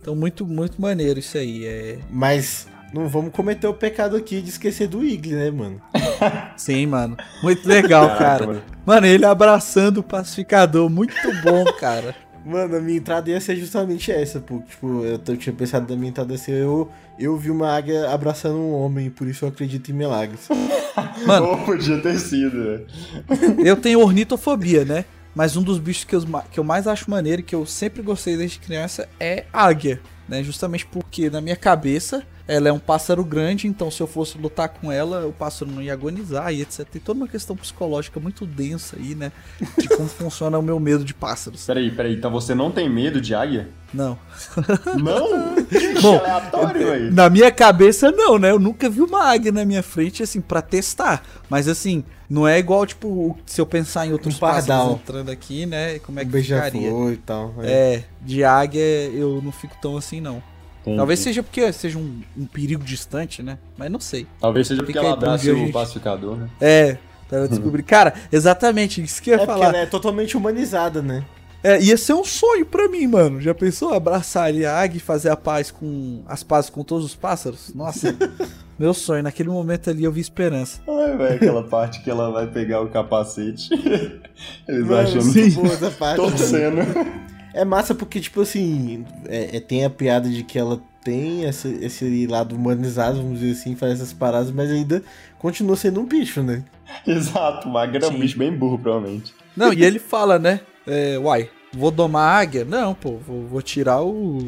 Speaker 2: então muito, muito maneiro isso aí. É...
Speaker 3: Mas não vamos cometer o pecado aqui de esquecer do Igli, né, mano?
Speaker 2: Sim, mano. Muito legal, cara.
Speaker 4: Mano,
Speaker 2: ele abraçando o pacificador. Muito bom, cara.
Speaker 3: Mano, a minha entrada ia ser justamente essa, pô. Tipo, eu, eu tinha pensado na minha entrada assim, eu, eu vi uma águia abraçando um homem, por isso eu acredito em milagres.
Speaker 2: Mano,
Speaker 4: Ou podia ter sido, velho.
Speaker 2: eu tenho ornitofobia, né? Mas um dos bichos que eu, que eu mais acho maneiro e que eu sempre gostei desde criança é águia, né? Justamente porque na minha cabeça ela é um pássaro grande, então se eu fosse lutar com ela, o pássaro não ia agonizar e etc. Tem toda uma questão psicológica muito densa aí, né? De como funciona o meu medo de pássaros.
Speaker 4: Peraí, peraí. Então você não tem medo de águia?
Speaker 2: Não.
Speaker 4: Não?
Speaker 2: Bom,
Speaker 4: aleatório, velho.
Speaker 2: Na minha cabeça, não, né? Eu nunca vi uma águia na minha frente, assim, pra testar. Mas, assim, não é igual, tipo, se eu pensar em outros
Speaker 3: Um pardal.
Speaker 2: entrando aqui, né? Como é
Speaker 3: Um
Speaker 2: que ficaria?
Speaker 3: beija-flor e tal. é.
Speaker 2: É, de águia eu não fico tão assim, não.
Speaker 4: Entendi.
Speaker 2: Talvez seja porque seja um, um perigo distante, né? Mas não sei.
Speaker 4: Talvez seja porque
Speaker 2: Fica aí
Speaker 4: ela
Speaker 2: um
Speaker 4: abraça o
Speaker 2: gente-
Speaker 4: pacificador, né?
Speaker 2: É, pra descobrir. Cara, exatamente, isso que eu ia
Speaker 3: É porque
Speaker 2: falar.
Speaker 3: ela é totalmente humanizada, né?
Speaker 2: É, ia ser um sonho pra mim, mano. Já pensou abraçar ali a águia e fazer a paz com as pazes com todos os pássaros? Nossa, meu sonho. Naquele momento ali eu vi esperança.
Speaker 4: Ai, velho, aquela parte que ela vai pegar o capacete. Eles
Speaker 3: Mano,
Speaker 4: achando
Speaker 3: muito boa essa parte.
Speaker 4: torcendo.
Speaker 3: É massa porque, tipo assim, é, é- tem a piada de que ela tem essa- esse lado humanizado, vamos dizer assim, faz essas paradas, mas ainda continua sendo um bicho, né?
Speaker 4: Exato, o Magra é um
Speaker 2: Sim.
Speaker 4: bicho bem burro, provavelmente.
Speaker 2: Não, e ele fala, né? É, uai, vou domar a águia? Não, pô, vou, vou tirar o,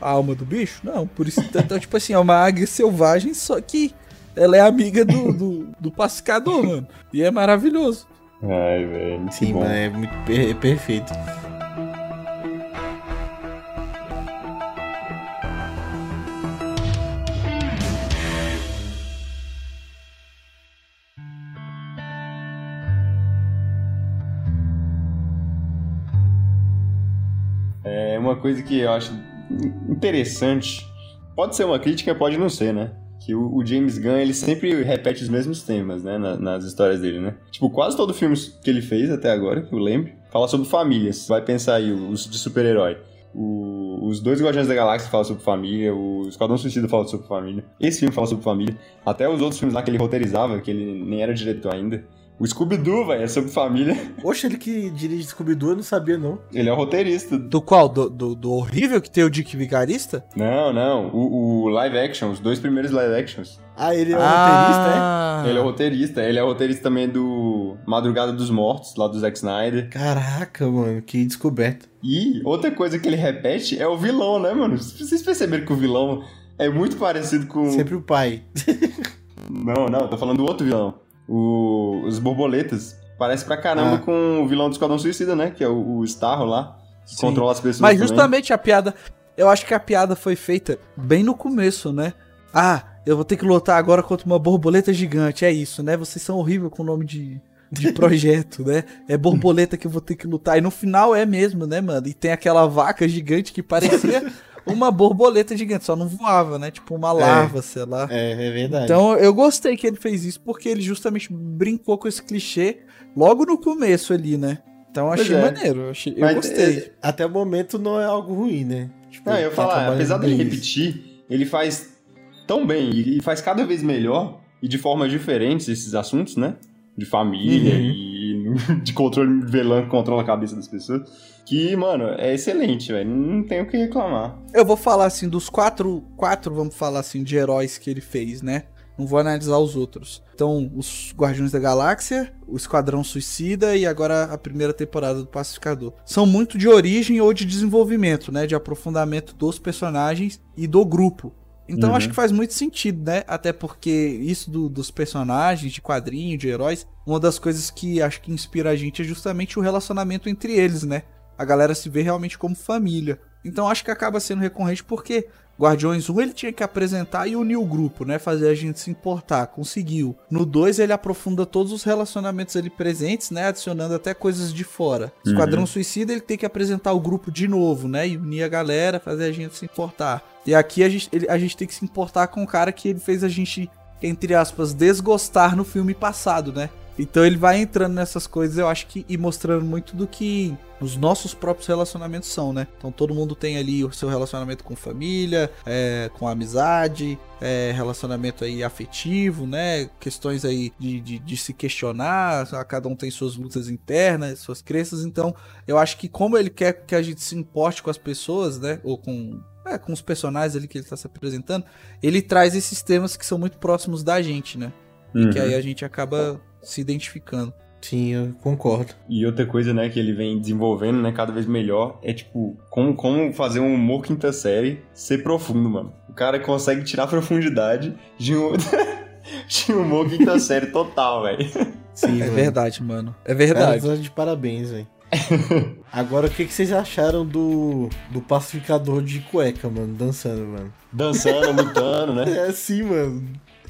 Speaker 2: a alma do bicho? Não, por isso, então, tipo assim, é uma águia selvagem, só que ela é amiga do, do, do pacificador, mano. E é maravilhoso.
Speaker 4: Ai, velho,
Speaker 3: Sim,
Speaker 4: bom.
Speaker 3: mas é muito per- é perfeito.
Speaker 4: É uma coisa que eu acho interessante. Pode ser uma crítica, pode não ser, né? Que o, o James Gunn, ele sempre repete os mesmos temas, né? na- nas histórias dele, né? Tipo, quase todo filme que ele fez até agora, que eu lembro, fala sobre famílias. Vai pensar aí, os de super-herói. Os dois Guardiões da Galáxia falam sobre família, o Esquadrão Suicida fala sobre família, esse filme fala sobre família, até os outros filmes lá que ele roteirizava, que ele nem era diretor ainda. O Scooby-Doo, velho, é sobre família.
Speaker 3: Oxe, ele que dirige Scooby-Doo, eu não sabia, não.
Speaker 4: Ele é o roteirista.
Speaker 2: Do qual? Do, do, do horrível que tem o Dick Vigarista?
Speaker 4: Não, não. O, o live action, os dois primeiros live actions.
Speaker 3: Ah, ele é o roteirista,
Speaker 2: ah,
Speaker 4: Ele é o roteirista. Ele é o roteirista também do Madrugada dos Mortos, lá do Zack Snyder.
Speaker 3: é? Caraca, mano, que descoberta.
Speaker 4: E outra coisa que ele repete é o vilão, né, mano? Vocês perceberam que o vilão é muito parecido com.
Speaker 3: Sempre o pai.
Speaker 4: Não, não, tô falando do outro vilão. O... Os borboletas. Parece pra caramba
Speaker 3: Ah.
Speaker 4: com o vilão do Esquadrão Suicida, né? Que é o, o Starro lá. Que
Speaker 3: Sim.
Speaker 4: controla as pessoas.
Speaker 2: Mas
Speaker 4: também.
Speaker 2: justamente a piada. Eu acho que a piada foi feita bem no começo, né? Ah, eu vou ter que lutar agora contra uma borboleta gigante. É isso, né? Vocês são horríveis com o nome de, de projeto, né? É borboleta que eu vou ter que lutar. E no final é mesmo, né, mano? E tem aquela vaca gigante que parecia uma borboleta gigante, só não voava, né? Tipo uma larva, sei lá.
Speaker 3: É, é verdade.
Speaker 2: Então eu gostei que ele fez isso porque ele justamente brincou com esse clichê logo no começo ali, né? Então eu achei
Speaker 4: é.
Speaker 2: maneiro, eu, achei, eu gostei.
Speaker 3: Até o momento não é algo ruim, né? Tipo,
Speaker 4: Não, eu ia
Speaker 3: tá
Speaker 4: falar, apesar dele repetir, ele faz tão bem e e faz cada vez melhor e de formas diferentes esses assuntos, né? De família
Speaker 3: Uhum.
Speaker 4: e de controle velã que controla a cabeça das pessoas. Que, mano, é excelente, velho. Não tem o que reclamar.
Speaker 2: Eu vou falar assim dos quatro, quatro, vamos falar assim, de heróis que ele fez, né? Não vou analisar os outros. Então, os Guardiões da Galáxia, o Esquadrão Suicida e agora a primeira temporada do Pacificador. São muito de origem ou de desenvolvimento, né? De aprofundamento dos personagens e do grupo. Então
Speaker 4: Uhum.
Speaker 2: acho que faz muito sentido, né? Até porque isso do- dos personagens, de quadrinho, de heróis, uma das coisas que acho que inspira a gente é justamente o relacionamento entre eles, né? A galera se vê realmente como família. Então acho que acaba sendo recorrente porque Guardiões 1 ele tinha que apresentar e unir o grupo, né? Fazer a gente se importar. Conseguiu. No 2 ele aprofunda todos os relacionamentos ali presentes, né? Adicionando até coisas de fora. Esquadrão Suicida ele tem que apresentar o grupo de novo, né? E unir a galera, fazer a gente se importar. E aqui a gente, ele- a gente tem que se importar com o cara que ele fez a gente, entre aspas, desgostar no filme passado, né? Então ele vai entrando nessas coisas, eu acho que, e mostrando muito do que os nossos próprios relacionamentos são, né? Então todo mundo tem ali o seu relacionamento com família, é, com amizade, é, relacionamento aí afetivo, né? Questões aí de, de, de se questionar, cada um tem suas lutas internas, suas crenças, então eu acho que como ele quer que a gente se importe com as pessoas, né? Ou com, é, com os personagens ali que ele está se apresentando, ele traz esses temas que são muito próximos da gente, né? E que
Speaker 4: Uhum.
Speaker 2: aí a gente acaba se identificando.
Speaker 3: Sim, eu concordo.
Speaker 4: E outra coisa, né, que ele vem desenvolvendo, né, cada vez melhor, é tipo, como, como fazer um humor quinta série ser profundo, mano. O cara consegue tirar profundidade de um, de um humor quinta série total, velho.
Speaker 3: Sim,
Speaker 2: É
Speaker 3: mano.
Speaker 2: verdade, mano. É
Speaker 3: Cara,
Speaker 2: verdade.
Speaker 3: tá de parabéns, velho. Agora, o que, que vocês acharam do, do pacificador de cueca, mano? Dançando, mano.
Speaker 4: Dançando, lutando, né?
Speaker 3: É assim, mano.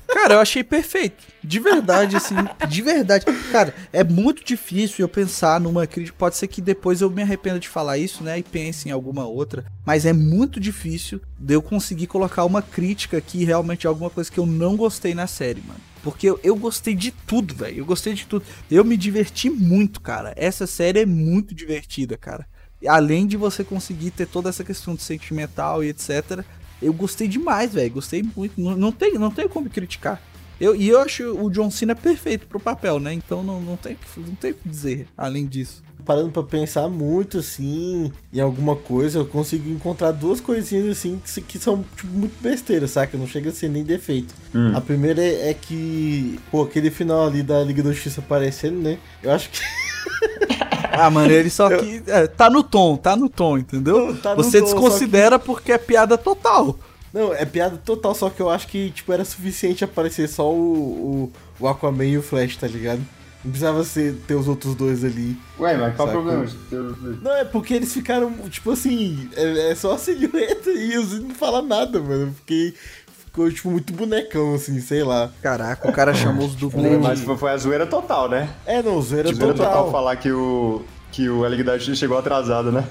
Speaker 2: Cara, eu achei perfeito. De verdade, assim, de verdade. Cara, é muito difícil eu pensar numa crítica. Pode ser que depois eu me arrependa de falar isso, né? E pense em alguma outra. Mas é muito difícil de eu conseguir colocar uma crítica aqui realmente alguma coisa que eu não gostei na série, mano. Porque eu, eu gostei de tudo, velho. Eu gostei de tudo. Eu me diverti muito, cara. Essa série é muito divertida, cara. Além de você conseguir ter toda essa questão de sentimental e etc. Eu gostei demais, velho. Gostei muito. Não, não, tem, não tem como criticar. Eu, e eu acho o John Cena perfeito pro papel, né? Então não, não, tem, não tem o que dizer além disso.
Speaker 3: Parando pra pensar muito, assim, em alguma coisa, eu consigo encontrar duas coisinhas, assim, que, que são, tipo, muito besteiras, saca? Não chega a ser nem defeito.
Speaker 4: Hum.
Speaker 3: A primeira é, é que, pô, aquele final ali da Liga da Justiça aparecendo, né? Eu acho que
Speaker 2: Ah, mano, ele só que. É, tá no tom, tá no tom, entendeu?
Speaker 3: Tá no
Speaker 2: Você
Speaker 3: tom,
Speaker 2: desconsidera porque é piada total.
Speaker 3: Não, é piada total, só que eu acho que, tipo, era suficiente aparecer só o, o, o Aquaman e o Flash, tá ligado? Não precisava ser, ter os outros dois ali.
Speaker 4: Ué, mas qual o problema?
Speaker 3: Não, é porque eles ficaram, tipo assim, é, é só a silhueta e os não fala nada, mano. Porque ficou, tipo, muito bonecão, assim, sei lá.
Speaker 2: Caraca, o cara chamou os dublês.
Speaker 4: Mas
Speaker 2: de-
Speaker 4: foi a zoeira total, né?
Speaker 3: É, não, zoeira
Speaker 4: Zoeira total
Speaker 3: total.
Speaker 4: falar que o. Que o Justiça chegou atrasado, né?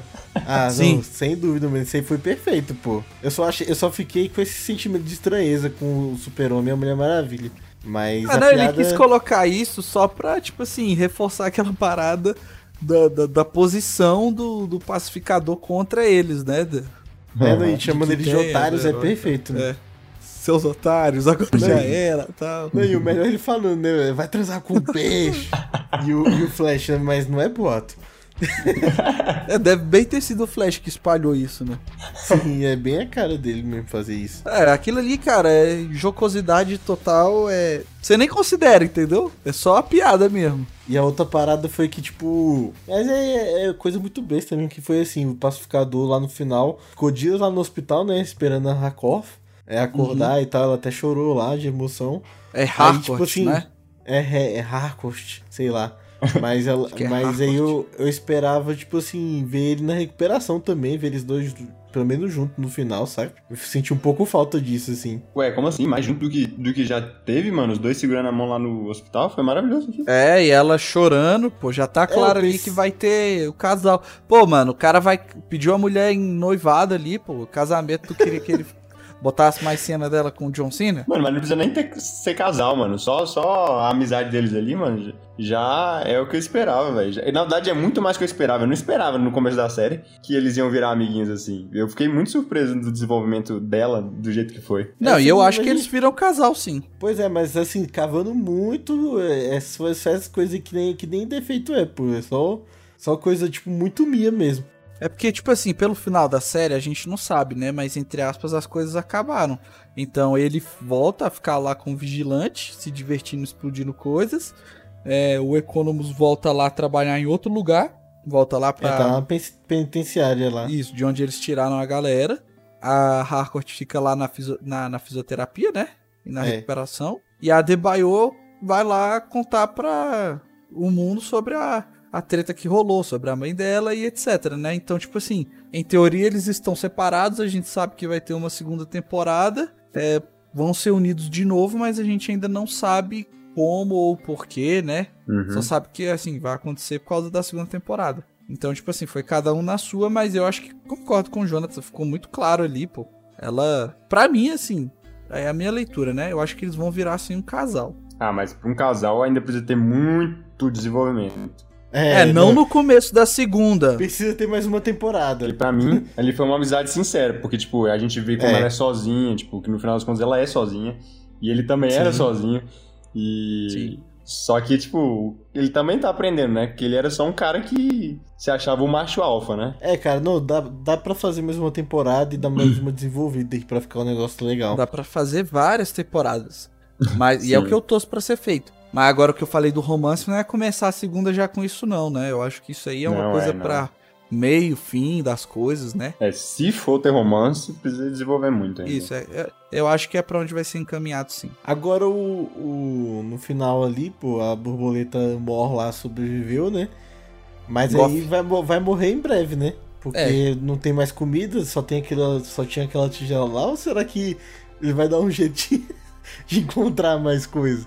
Speaker 3: Ah,
Speaker 2: Sim.
Speaker 3: não, sem dúvida, mas isso aí foi perfeito, pô. Eu só, achei, eu só fiquei com esse sentimento de estranheza com o Super-Homem e a Mulher Maravilha. Mas
Speaker 2: Ah,
Speaker 3: a
Speaker 2: não, ele
Speaker 3: piada...
Speaker 2: quis colocar isso só pra, tipo assim, reforçar aquela parada da, da, da posição do, do pacificador contra eles, né?
Speaker 3: É, não, e chamando eles de otários
Speaker 2: né?
Speaker 3: é perfeito, né?
Speaker 2: É. Seus otários, agora já
Speaker 3: e-
Speaker 2: era tal.
Speaker 3: Não, e o melhor é ele falando, né? Vai transar com o peixe. e, o, e o Flash, mas não é boato.
Speaker 2: É, deve bem ter sido o Flash que espalhou isso, né?
Speaker 3: Sim, é bem a cara dele mesmo fazer isso.
Speaker 2: É, aquilo ali, cara, é jocosidade total, é... Você nem considera, entendeu? É só a piada mesmo.
Speaker 3: E a outra parada foi que, tipo. Mas é, é coisa muito besta também, que foi assim, o pacificador lá no final ficou dias lá no hospital, né? Esperando a Rakoff é, acordar e tal. Ela até chorou lá de emoção.
Speaker 2: É Harcourt,
Speaker 3: tipo assim,
Speaker 2: né?
Speaker 3: É, é, é Harcourt, sei lá. Mas, ela,
Speaker 2: é
Speaker 3: mas aí eu, eu esperava, tipo assim, ver ele na recuperação também, ver eles dois, pelo menos juntos no final, sabe? Eu senti um pouco falta disso, assim.
Speaker 4: Ué, como assim? Mais junto do que, do que já teve, mano? Os dois segurando a mão lá no hospital? Foi maravilhoso aqui.
Speaker 2: É, e ela chorando, pô, já tá claro
Speaker 3: eu
Speaker 2: ali
Speaker 3: pense-
Speaker 2: que vai ter o casal. Pô, mano, o cara vai pediu a mulher em noivado ali, pô, o casamento, tu queria que ele botasse mais cena dela com o John Cena?
Speaker 4: Mano, mas não precisa nem ter, ser casal, mano. Só, só a amizade deles ali, mano, já é o que eu esperava, velho. Na verdade, é muito mais que eu esperava. Eu não esperava no começo da série que eles iam virar amiguinhos assim. Eu fiquei muito surpreso do desenvolvimento dela, do jeito que foi.
Speaker 2: Não, e eu acho que eles viram casal, sim.
Speaker 3: Pois é, mas assim, cavando muito, é, é só essas coisas que nem, que nem defeito é, pô. É só, só coisa, tipo, muito minha mesmo.
Speaker 2: É porque, tipo assim, pelo final da série a gente não sabe, né? Mas entre aspas as coisas acabaram. Então ele volta a ficar lá com o vigilante, se divertindo, explodindo coisas. É, o Economus volta lá a trabalhar em outro lugar. Volta lá
Speaker 3: É,
Speaker 2: pra.
Speaker 3: tá na pen- penitenciária lá.
Speaker 2: Isso, de onde eles tiraram a galera. A Harcourt fica lá na, fisio- na, na fisioterapia, né? E na
Speaker 3: É.
Speaker 2: recuperação. E a Debaio vai lá contar pra o mundo sobre a, a treta que rolou, sobre a mãe dela e etc, né? Então, tipo assim, em teoria eles estão separados, a gente sabe que vai ter uma segunda temporada. é, vão ser unidos de novo, mas a gente ainda não sabe como ou porquê, né?
Speaker 4: Uhum.
Speaker 2: Só sabe que, assim, vai acontecer por causa da segunda temporada. Então, tipo assim, foi cada um na sua, mas eu acho que concordo com o Jonathan, ficou muito claro ali, pô. Ela, pra mim, assim, é a minha leitura, né? Eu acho que eles vão virar, assim, um casal.
Speaker 4: Ah, mas pra um casal ainda precisa ter muito desenvolvimento.
Speaker 2: É, não no começo da segunda.
Speaker 3: Precisa ter mais uma temporada.
Speaker 4: E pra mim, ali foi uma amizade sincera, porque, tipo, a gente vê como
Speaker 3: É.
Speaker 4: ela é sozinha, tipo, que no final das contas ela é sozinha. E ele também era
Speaker 3: Sim.
Speaker 4: sozinho. E.
Speaker 2: Sim.
Speaker 4: Só que, tipo, ele também tá aprendendo, né? Porque ele era só um cara que se achava o macho alfa, né?
Speaker 3: É, cara, não, dá, dá pra fazer mais uma temporada e dar mais uma desenvolvida pra ficar um negócio legal.
Speaker 2: Dá pra fazer várias temporadas. Mas, e é o que eu torço pra ser feito. Mas agora o que eu falei do romance não é começar a segunda já com isso, não, né? Eu acho que isso aí é uma
Speaker 4: Não,
Speaker 2: coisa
Speaker 4: é, não.
Speaker 2: pra meio, fim das coisas, né?
Speaker 4: É, se for ter romance, precisa desenvolver muito ainda.
Speaker 2: Isso, é, é- eu acho que é pra onde vai ser encaminhado, sim.
Speaker 3: Agora o, o- no final ali, pô, a borboleta mor lá sobreviveu, né? Mas aí vai, vai morrer em breve, né? Porque
Speaker 2: É.
Speaker 3: não tem mais comida, só tem aquela, só tinha aquela tigela lá, ou será que ele vai dar um jeitinho de encontrar mais coisa.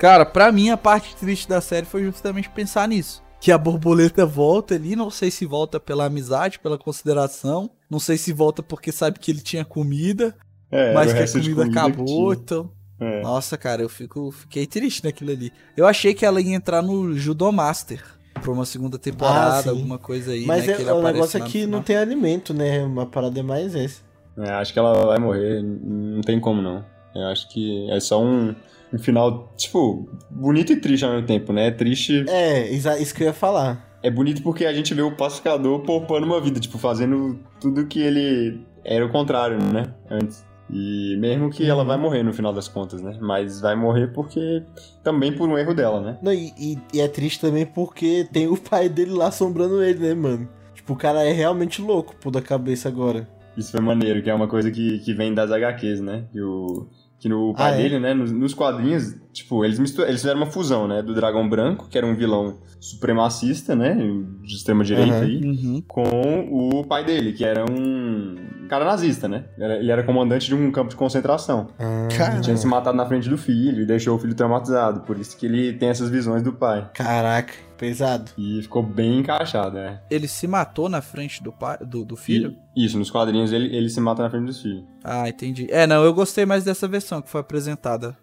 Speaker 2: Cara, pra mim a parte triste da série foi justamente pensar nisso. Que a borboleta volta ali, não sei se volta pela amizade, pela consideração, não sei se volta porque sabe que ele tinha comida,
Speaker 4: É,
Speaker 2: mas que a comida,
Speaker 4: que
Speaker 2: acabou, então.
Speaker 4: É.
Speaker 2: Nossa, cara, eu fico, fiquei triste naquilo ali. Eu achei que ela ia entrar no Judo Master pra uma segunda temporada,
Speaker 3: sim.
Speaker 2: alguma coisa aí.
Speaker 3: Mas
Speaker 2: né,
Speaker 3: é-
Speaker 2: que ele
Speaker 3: o negócio é que não tem alimento, né? Uma parada é mais essa.
Speaker 4: É, acho que ela vai morrer, não tem como não. Eu acho que é só um, um final, tipo, bonito e triste ao mesmo tempo, né? É triste.
Speaker 3: É, isso que eu ia falar.
Speaker 4: É bonito porque a gente vê o pacificador poupando uma vida, tipo, fazendo tudo que ele era o contrário, né? Antes. E mesmo que ela vai morrer no final das contas, né? Mas vai morrer porque. também por um erro dela, né?
Speaker 3: Não, e, e- e é triste também porque tem o pai dele lá assombrando ele, né, mano? Tipo, o cara é realmente louco, pô, da cabeça agora.
Speaker 4: Isso foi maneiro, que é uma coisa que, que vem das HQs, né? Que, o, que no pai
Speaker 3: Ah, é?
Speaker 4: dele, né? Nos, nos quadrinhos, tipo, eles, mistu- eles fizeram uma fusão, né? Do Dragão Branco, que era um vilão supremacista, né? De extrema-direita
Speaker 3: Aham.
Speaker 4: aí.
Speaker 2: Uhum.
Speaker 4: Com o pai dele, que era um cara nazista, né? Era- Ele era comandante de um campo de concentração.
Speaker 2: Cara,
Speaker 4: Tinha se matado na frente do filho e deixou o filho traumatizado. Por isso que ele tem essas visões do pai.
Speaker 3: Caraca, pesado.
Speaker 4: E ficou bem encaixado, né?
Speaker 2: ele se matou na frente do, pai, do, do filho?
Speaker 4: E- isso, nos quadrinhos ele, ele se mata na frente dos filhos.
Speaker 2: Ah, entendi. É, não, eu gostei mais dessa versão que foi apresentada.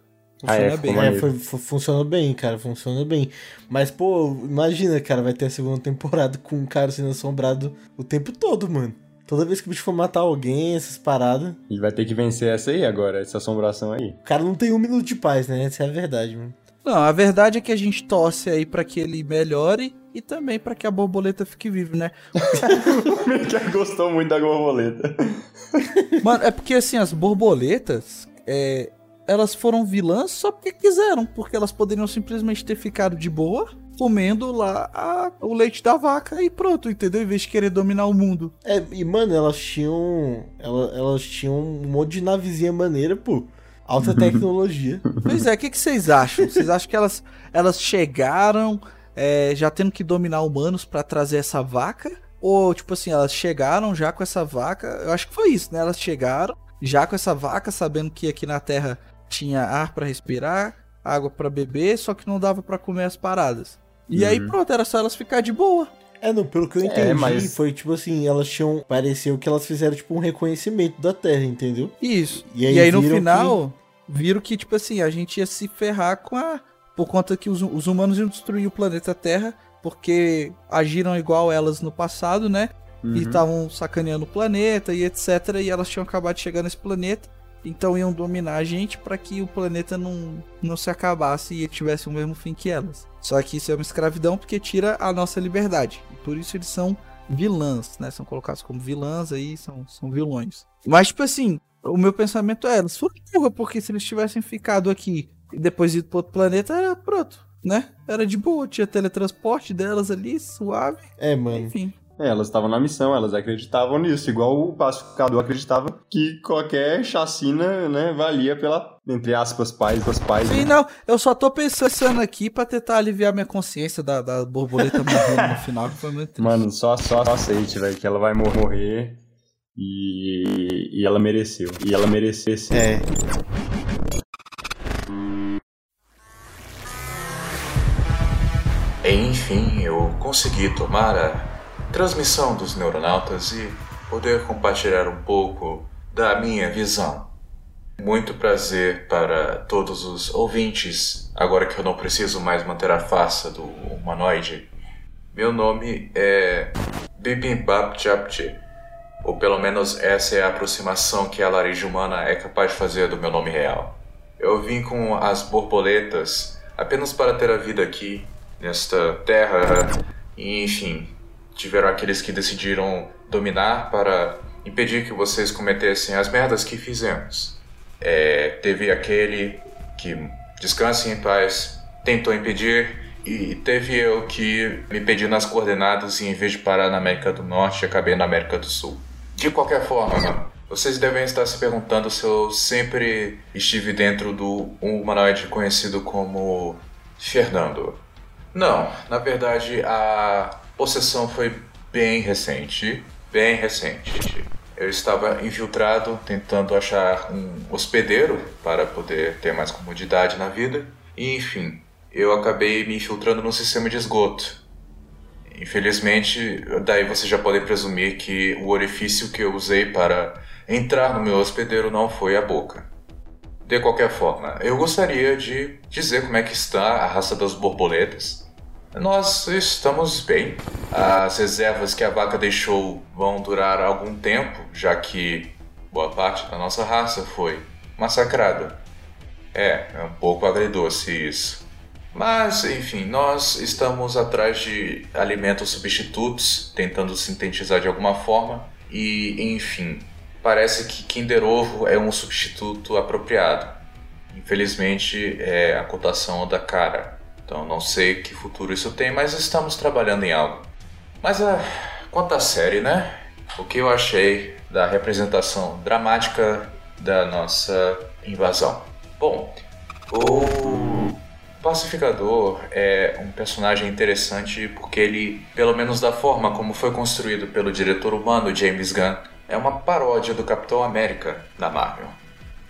Speaker 4: Ah, é,
Speaker 2: Funciona bem.
Speaker 3: É, foi, fu- funcionou bem, cara, funcionou bem. Mas, pô, imagina, cara, vai ter a segunda temporada com o cara sendo assombrado o tempo todo, mano. Toda vez que o bicho for matar alguém, essas paradas.
Speaker 4: E vai ter que vencer essa aí agora, essa assombração aí.
Speaker 3: O cara não tem um minuto de paz, né? Essa é a verdade, mano.
Speaker 2: Não, a verdade é que a gente torce aí pra que ele melhore e também pra que a borboleta fique viva, né?
Speaker 4: O Mika gostou muito da borboleta.
Speaker 2: Mano, é porque assim, as borboletas, é, elas foram vilãs só porque quiseram, porque elas poderiam simplesmente ter ficado de boa comendo lá a- o leite da vaca e pronto, entendeu? Em vez de querer dominar o mundo.
Speaker 3: É, e, mano, elas tinham. Elas, elas tinham um monte de navezinha maneira, pô. Alta tecnologia.
Speaker 2: Pois é, o que, que vocês acham? Vocês acham que elas, elas chegaram é, já tendo que dominar humanos pra trazer essa vaca? Ou, tipo assim, elas chegaram já com essa vaca? Eu acho que foi isso, né? Elas chegaram já com essa vaca, sabendo que aqui na Terra tinha ar pra respirar, água pra beber, só que não dava pra comer as paradas. E aí
Speaker 4: Uhum.
Speaker 2: pronto, era só elas ficar de boa.
Speaker 3: É, não, pelo que eu
Speaker 4: É,
Speaker 3: entendi,
Speaker 4: mas-
Speaker 3: foi tipo assim, elas tinham. Pareceu que elas fizeram tipo um reconhecimento da Terra, entendeu?
Speaker 2: Isso.
Speaker 3: E
Speaker 2: E
Speaker 3: aí
Speaker 2: aí, no final, viram que, tipo assim, a gente ia se ferrar com a. Por conta que os, os humanos iam destruir o planeta Terra, porque agiram igual elas no passado, né? E
Speaker 4: Uhum.
Speaker 2: estavam sacaneando o planeta e etc. E elas tinham acabado de chegar nesse planeta. Então iam dominar a gente para que o planeta não, não se acabasse e tivesse o mesmo fim que elas. Só que isso é uma escravidão porque tira a nossa liberdade. E por isso eles são vilãs, né? São colocados como vilãs aí, são, são vilões. Mas, tipo assim, o meu pensamento é, elas foram burra, porque se eles tivessem ficado aqui e depois ido pro outro planeta, era pronto, né? Era de boa, tinha teletransporte delas ali, suave,
Speaker 3: É, mano.
Speaker 2: enfim.
Speaker 4: É, elas estavam na missão, elas acreditavam nisso, igual o pacificador acreditava que qualquer chacina, né, valia pela, entre aspas, paz dos pais.
Speaker 2: Sim,
Speaker 4: né?
Speaker 2: não, eu só tô pensando aqui pra tentar aliviar minha consciência da, da borboleta morrendo no final, que foi muito triste.
Speaker 4: Mano, só, só, só aceite, velho, que ela vai mor- morrer e, e ela mereceu. E ela mereceu.
Speaker 3: É.
Speaker 6: Enfim, eu consegui tomar a transmissão dos neuronautas e poder compartilhar um pouco da minha visão. Muito prazer para todos os ouvintes, agora que eu não preciso mais manter a farsa do humanoide. Meu nome é Bibimbap Japti, ou pelo menos essa é a aproximação que a laringe humana é capaz de fazer do meu nome real. Eu vim com as borboletas apenas para ter a vida aqui, nesta terra, e enfim, tiveram aqueles que decidiram dominar para impedir que vocês cometessem as merdas que fizemos. É, teve aquele que, descanse em paz, tentou impedir, e teve eu que me pedi nas coordenadas e em vez de parar na América do Norte, acabei na América do Sul. De qualquer forma, vocês devem estar se perguntando se eu sempre estive dentro do um humanoide conhecido como Fernando. Não, na verdade a possessão foi bem recente, bem recente. eu estava infiltrado tentando achar um hospedeiro para poder ter mais comodidade na vida. E enfim, eu acabei me infiltrando no sistema de esgoto. Infelizmente, daí vocês já podem presumir que o orifício que eu usei para entrar no meu hospedeiro não foi a boca. De qualquer forma, eu gostaria de dizer como é que está a raça das borboletas. Nós estamos bem. As reservas que a vaca deixou vão durar algum tempo, já que boa parte da nossa raça foi massacrada. É, é um pouco agridoce isso. Mas, enfim, nós estamos atrás de alimentos substitutos, tentando sintetizar de alguma forma, e, enfim, parece que Kinder Ovo é um substituto apropriado. Infelizmente, é a cotação da cara. Então, não sei que futuro isso tem, mas estamos trabalhando em algo. Mas, ah, quanto à série, né? O que eu achei da representação dramática da nossa invasão? Bom, o Pacificador é um personagem interessante porque ele, pelo menos da forma como foi construído pelo diretor humano James Gunn, é uma paródia do Capitão América da Marvel.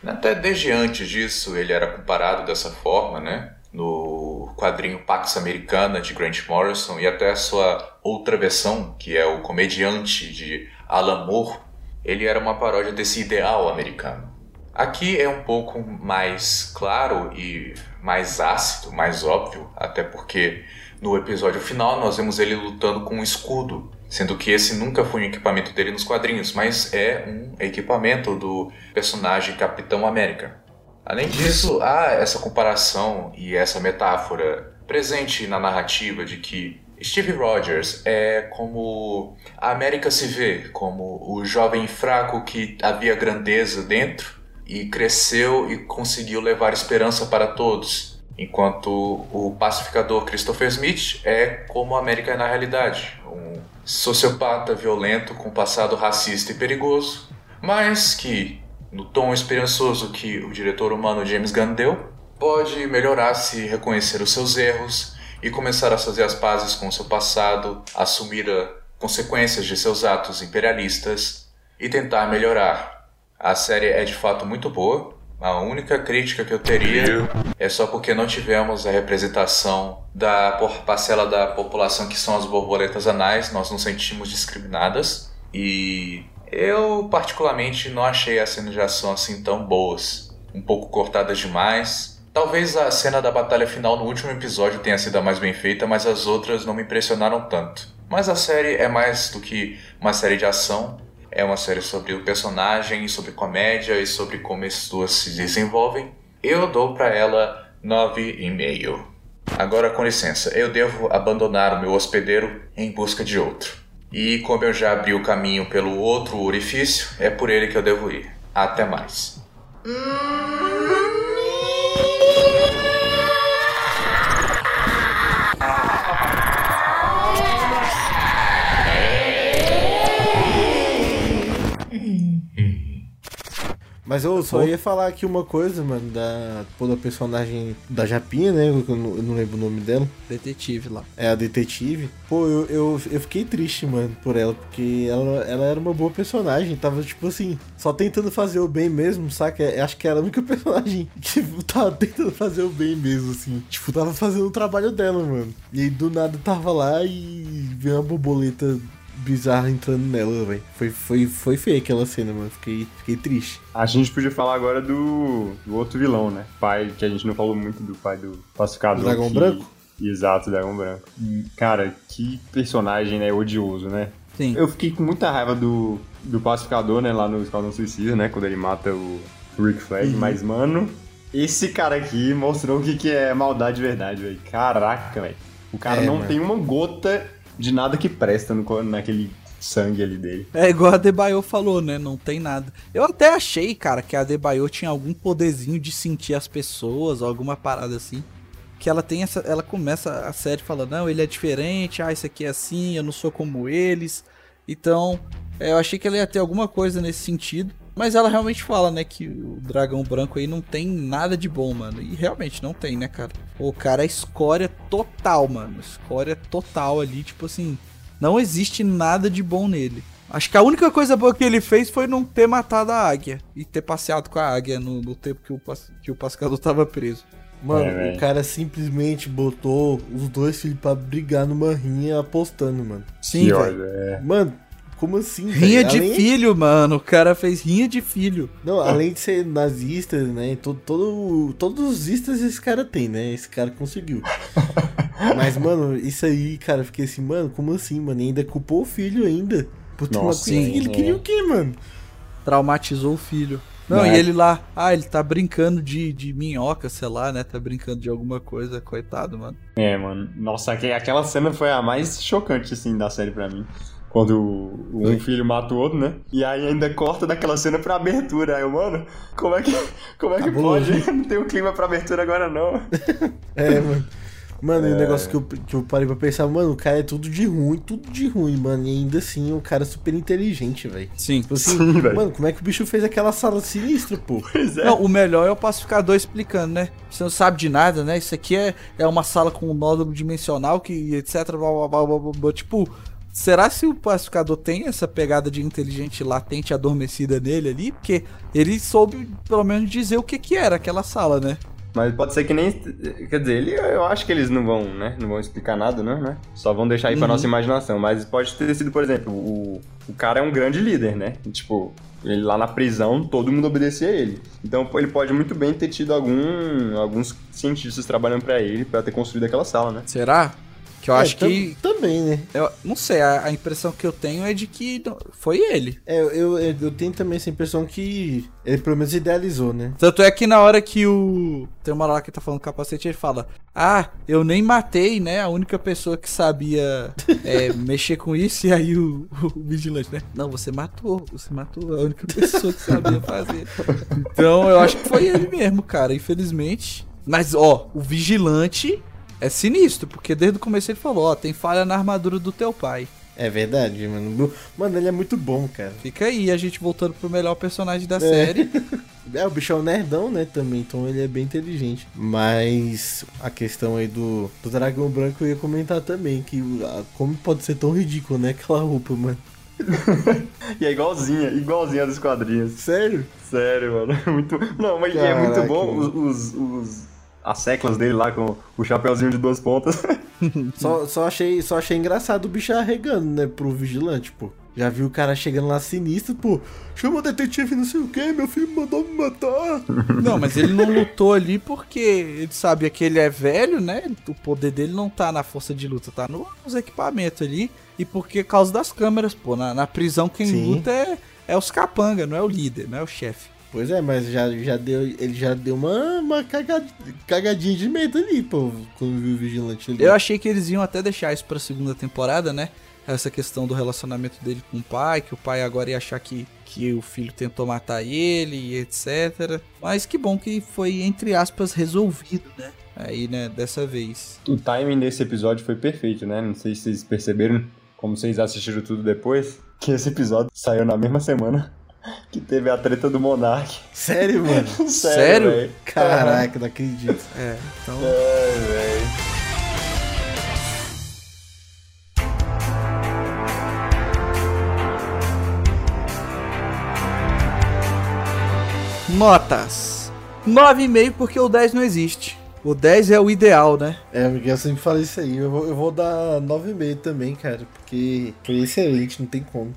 Speaker 6: Até desde antes disso ele era comparado dessa forma, né? No quadrinho Pax Americana de Grant Morrison e até a sua outra versão, que é o comediante de Alan Moore, ele era uma paródia desse ideal americano. Aqui é um pouco mais claro e mais ácido, mais óbvio, até porque no episódio final nós vemos ele lutando com um escudo, sendo que esse nunca foi um equipamento dele nos quadrinhos, mas é um equipamento do personagem Capitão América. Além disso, há essa comparação e essa metáfora presente na narrativa de que Steve Rogers é como a América se vê, como o jovem fraco que havia grandeza dentro e cresceu e conseguiu levar esperança para todos, enquanto o pacificador Christopher Smith é como a América é na realidade, um sociopata violento com passado racista e perigoso, mas que, no tom esperançoso que o diretor humano James Gunn deu, pode melhorar se reconhecer os seus erros e começar a fazer as pazes com o seu passado, assumir as consequências de seus atos imperialistas e tentar melhorar. A série é de fato muito boa. A única crítica que eu teria é só porque não tivemos a representação da parcela da população que são as borboletas anais, nós nos sentimos discriminadas e eu particularmente não achei as cenas de ação assim tão boas, um pouco cortadas demais. Talvez a cena da batalha final no último episódio tenha sido a mais bem feita, mas as outras não me impressionaram tanto. Mas a série é mais do que uma série de ação, é uma série sobre o personagem, sobre comédia e sobre como as duas se desenvolvem. Eu dou para ela 9,5. Agora, com licença, eu devo abandonar o meu hospedeiro em busca de outro. E como eu já abri o caminho pelo outro orifício, é por ele que eu devo ir. Até mais.
Speaker 3: Mas eu só ia falar aqui uma coisa, mano, da, pô, da personagem da Japinha, né? Eu não, eu não lembro o nome dela.
Speaker 2: Detetive lá.
Speaker 3: É a detetive. Pô, eu, eu, eu fiquei triste, mano, por ela, porque ela, ela era uma boa personagem. Tava, tipo assim, só tentando fazer o bem mesmo, saca? Eu acho que era a única personagem que tava tentando fazer o bem mesmo, assim. Tipo, tava fazendo o trabalho dela, mano. E aí do nada tava lá e veio uma borboleta bizarra entrando nela, velho. Foi, foi, foi feia aquela cena, mano. Fiquei, fiquei triste.
Speaker 4: A gente podia falar agora do, do outro vilão, né? Pai, que a gente não falou muito do pai do pacificador.
Speaker 3: Dragão
Speaker 4: que...
Speaker 3: Branco?
Speaker 4: Exato, Dragão Branco. Cara, que personagem, né? Odioso, né?
Speaker 2: Sim.
Speaker 4: Eu fiquei com muita raiva do, do pacificador, né? Lá no Esquadrão Suicida, né? Quando ele mata o Rick Flag.
Speaker 3: Uhum.
Speaker 4: Mas, mano, esse cara aqui mostrou o que, que é maldade de verdade, velho. Caraca, velho. O cara
Speaker 3: É,
Speaker 4: não
Speaker 3: mano.
Speaker 4: tem uma gota de nada que presta no, naquele sangue ali dele.
Speaker 2: É igual a Debaio falou, né? Não tem nada. Eu até achei, cara, que a Debaio tinha algum poderzinho de sentir as pessoas, alguma parada assim. Que ela tem essa. Ela começa a série falando, não, ele é diferente, ah, isso aqui é assim, eu não sou como eles. Então, é, eu achei que ela ia ter alguma coisa nesse sentido. Mas ela realmente fala, né, que o dragão branco aí não tem nada de bom, mano. E realmente não tem, né, cara? O cara é escória total, mano. Escória total ali, tipo assim. Não existe nada de bom nele. Acho que a única coisa boa que ele fez foi não ter matado a águia e ter passeado com a águia no, no tempo que o, que o pascador tava preso.
Speaker 3: Mano,
Speaker 4: É,
Speaker 3: o cara simplesmente botou os dois filhos pra brigar numa rinha apostando, mano.
Speaker 2: Sim, velho.
Speaker 4: é.
Speaker 3: Mano, como assim?
Speaker 2: Rinha de
Speaker 3: Além-
Speaker 2: filho, mano. O cara fez rinha de filho.
Speaker 3: Não, além de ser nazista, né? Todo, todo, todos os istas esse cara tem, né? Esse cara conseguiu. Mas, mano, isso aí, cara, eu fiquei assim, mano, como assim, mano? E ainda culpou o filho ainda. Por tomar
Speaker 4: Nossa,
Speaker 3: coisa.
Speaker 2: sim,
Speaker 3: Ele
Speaker 4: é.
Speaker 3: queria o quê, mano?
Speaker 2: Traumatizou o filho. Não,
Speaker 4: Né?
Speaker 2: e ele lá, ah, ele tá brincando de, de minhoca, sei lá, né? Tá brincando de alguma coisa, coitado, mano.
Speaker 4: É, mano. Nossa, aque- aquela cena foi a mais chocante, assim, da série pra mim. Quando um filho mata o outro, né? E aí ainda corta daquela cena pra abertura. Aí eu, mano, como é que, como é que pode? Não tem o clima pra abertura agora, não.
Speaker 3: É, mano. Mano, e o negócio que eu, que eu parei pra pensar, mano, o cara é tudo de ruim, tudo de ruim, mano. E ainda assim, o cara é super inteligente, velho.
Speaker 2: Sim.
Speaker 3: Tipo assim,
Speaker 4: Sim, velho.
Speaker 3: mano, como é que o bicho fez aquela sala sinistra, pô?
Speaker 4: Pois é.
Speaker 2: Não, o melhor é o pacificador explicando, né? Você não sabe de nada, né? Isso aqui é, é uma sala com um nódulo dimensional que etc. Blá, blá, blá, blá, blá, blá. Tipo, será se o pacificador tem essa pegada de inteligente latente adormecida nele ali? Porque ele soube, pelo menos, dizer o que que era aquela sala, né?
Speaker 4: Mas pode ser que nem. Quer dizer, ele, eu acho que eles não vão, né? Não vão explicar nada, não, né? Só vão deixar aí pra
Speaker 2: Uhum.
Speaker 4: nossa imaginação. Mas pode ter sido, por exemplo, o, o cara é um grande líder, né? Tipo, ele lá na prisão, todo mundo obedecia a ele. Então ele pode muito bem ter tido algum, alguns cientistas trabalhando pra ele pra ter construído aquela sala, né?
Speaker 2: Será? Que eu
Speaker 3: É,
Speaker 2: acho que.
Speaker 3: Também, né?
Speaker 2: Eu não sei, a, a impressão que eu tenho é de que foi ele.
Speaker 3: É, eu, eu, eu tenho também essa impressão que ele pelo menos idealizou, né?
Speaker 2: Tanto é que na hora que o. Tem uma hora lá que tá falando capacete, ele fala: Ah, eu nem matei, né? A única pessoa que sabia é, mexer com isso. E aí o, o vigilante, né? Não, você matou. Você matou a única pessoa que sabia fazer. Então eu acho que foi ele mesmo, cara, infelizmente. Mas, ó, o vigilante é sinistro, porque desde o começo ele falou: Ó, tem falha na armadura do teu pai.
Speaker 3: É verdade, mano. Mano, ele é muito bom, cara.
Speaker 2: Fica aí a gente voltando pro melhor personagem da série.
Speaker 3: É, o bicho é um nerdão, né, também, então ele é bem inteligente. Mas a questão aí do, do dragão branco eu ia comentar também, que ah, como pode ser tão ridículo, né, aquela roupa, mano.
Speaker 4: E é igualzinha, igualzinha dos quadrinhos.
Speaker 3: Sério?
Speaker 4: Sério, mano. Muito... Não, mas é muito
Speaker 3: Caraca,
Speaker 4: bom os, os, os- As seclas dele lá com o chapeuzinho de duas pontas.
Speaker 3: Só, só, achei, só achei engraçado o bicho arregando, né, pro vigilante, pô. Já viu o cara chegando lá sinistro, pô. Chama o detetive não sei o que, meu filho mandou me matar.
Speaker 2: Não, mas ele não lutou ali porque ele sabia que ele é velho, né? O poder dele não tá na força de luta, tá no- nos equipamentos ali. E porque causa das câmeras, pô. Na, na prisão quem
Speaker 3: Sim.
Speaker 2: luta é, é os capanga, não é o líder, não é o chefe.
Speaker 3: Pois é, mas já, já deu, ele já deu uma, uma cagad- cagadinha de medo ali, pô, quando viu o vigilante ali.
Speaker 2: Eu achei que eles iam até deixar isso pra segunda temporada, né? Essa questão do relacionamento dele com o pai, que o pai agora ia achar que, que o filho tentou matar ele e etc. Mas que bom que foi, entre aspas, resolvido, né? Aí, né, dessa vez.
Speaker 4: O timing desse episódio foi perfeito, né? Não sei se vocês perceberam, como vocês assistiram tudo depois, que esse episódio saiu na mesma semana que teve a treta do Monark.
Speaker 3: Sério, mano?
Speaker 2: Sério?
Speaker 4: velho.
Speaker 3: Caraca, não acredito.
Speaker 2: É, então.
Speaker 4: Ai, velho.
Speaker 2: Notas. 9,5 porque o 10 não existe. O 10 é o ideal, né?
Speaker 3: É, Miguel, eu sempre falo isso aí. Eu vou, eu vou dar 9,5 também, cara, porque foi excelente, não tem como.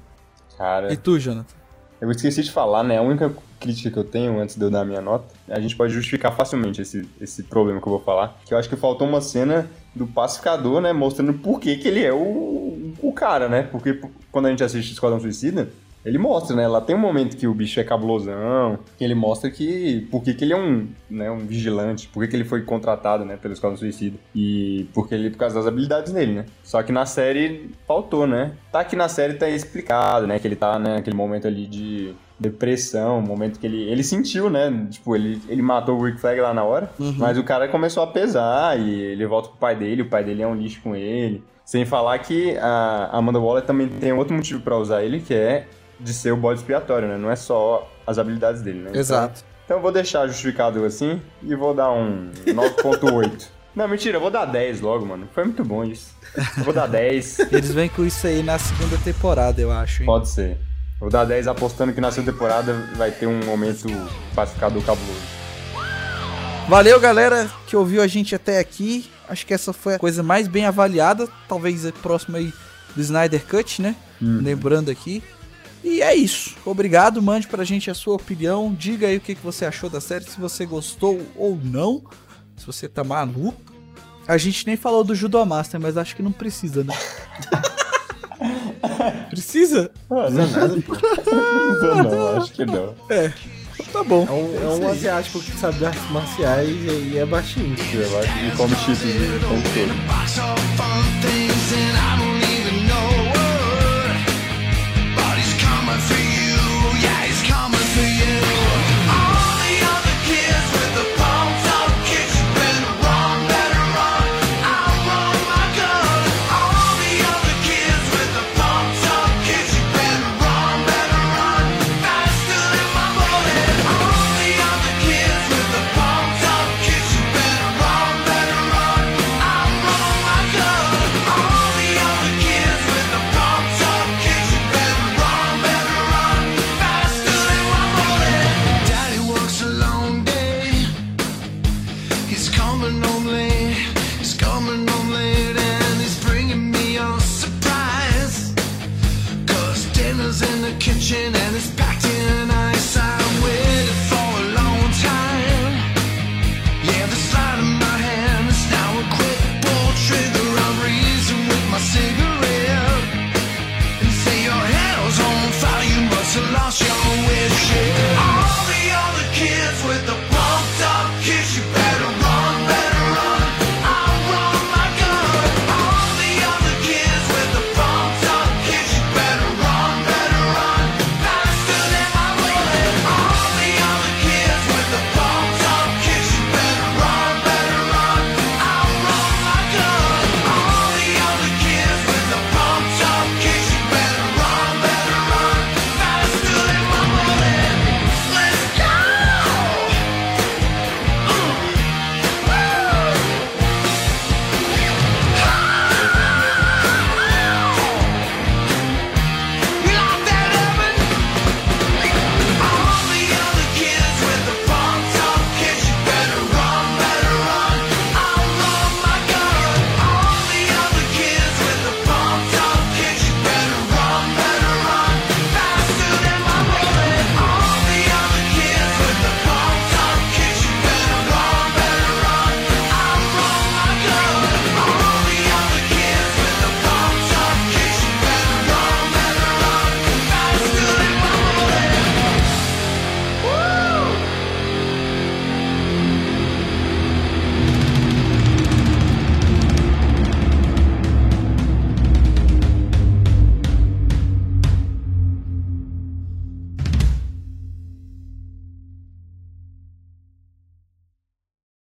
Speaker 4: Cara,
Speaker 2: E tu, Jonathan?
Speaker 4: Eu esqueci de falar, né? A única crítica que eu tenho antes de eu dar a minha nota, a gente pode justificar facilmente esse, esse problema que eu vou falar. Que eu acho que faltou uma cena do pacificador, né? Mostrando por que, que ele é o, o cara, né? Porque quando a gente assiste Esquadrão Suicida, ele mostra, né? Lá tem um momento que o bicho é cabulosão, que ele mostra que por que, que ele é um, né, um vigilante, por que, que ele foi contratado, né, pelo Esquadrão Suicida. E porque ele por causa das habilidades dele, né? Só que na série faltou, né? Tá que na série tá explicado, né, que ele tá né, naquele momento ali de depressão, momento que ele ele sentiu, né? Tipo, ele, ele matou o Rick Flag lá na hora, mas o cara começou a pesar e ele volta pro pai dele, o pai dele é um lixo com ele. Sem falar que a Amanda Waller também tem outro motivo pra usar ele, que é de ser o bode expiatório, né? Não é só as habilidades dele, né? Então-
Speaker 2: Exato.
Speaker 4: Então, eu vou deixar justificado assim e vou dar um 9.8. Não, mentira, eu vou dar 10 logo, mano. Foi muito bom isso. Eu vou dar 10.
Speaker 2: Eles vêm com isso aí na segunda temporada, eu acho. Hein?
Speaker 4: Pode ser. Vou dar 10 apostando que na segunda temporada vai ter um momento pacificador cabuloso.
Speaker 2: Valeu, galera, que ouviu a gente até aqui. Acho que essa foi a coisa mais bem avaliada. Talvez a próxima aí do Snyder Cut, né? Lembrando aqui. E é isso. Obrigado, mande pra gente a sua opinião. Diga aí o que, que você achou da série, se você gostou ou não. Se você tá maluco. A gente nem falou do Judo Master, mas acho que não precisa, né? precisa?
Speaker 4: Ah, não,
Speaker 3: Nada, pô.
Speaker 4: não, não, acho que não.
Speaker 2: É. Tá bom.
Speaker 3: É um, é um asiático que sabe artes marciais e, e é baixinho.
Speaker 4: Eu acho que come cheetos o tempo todo.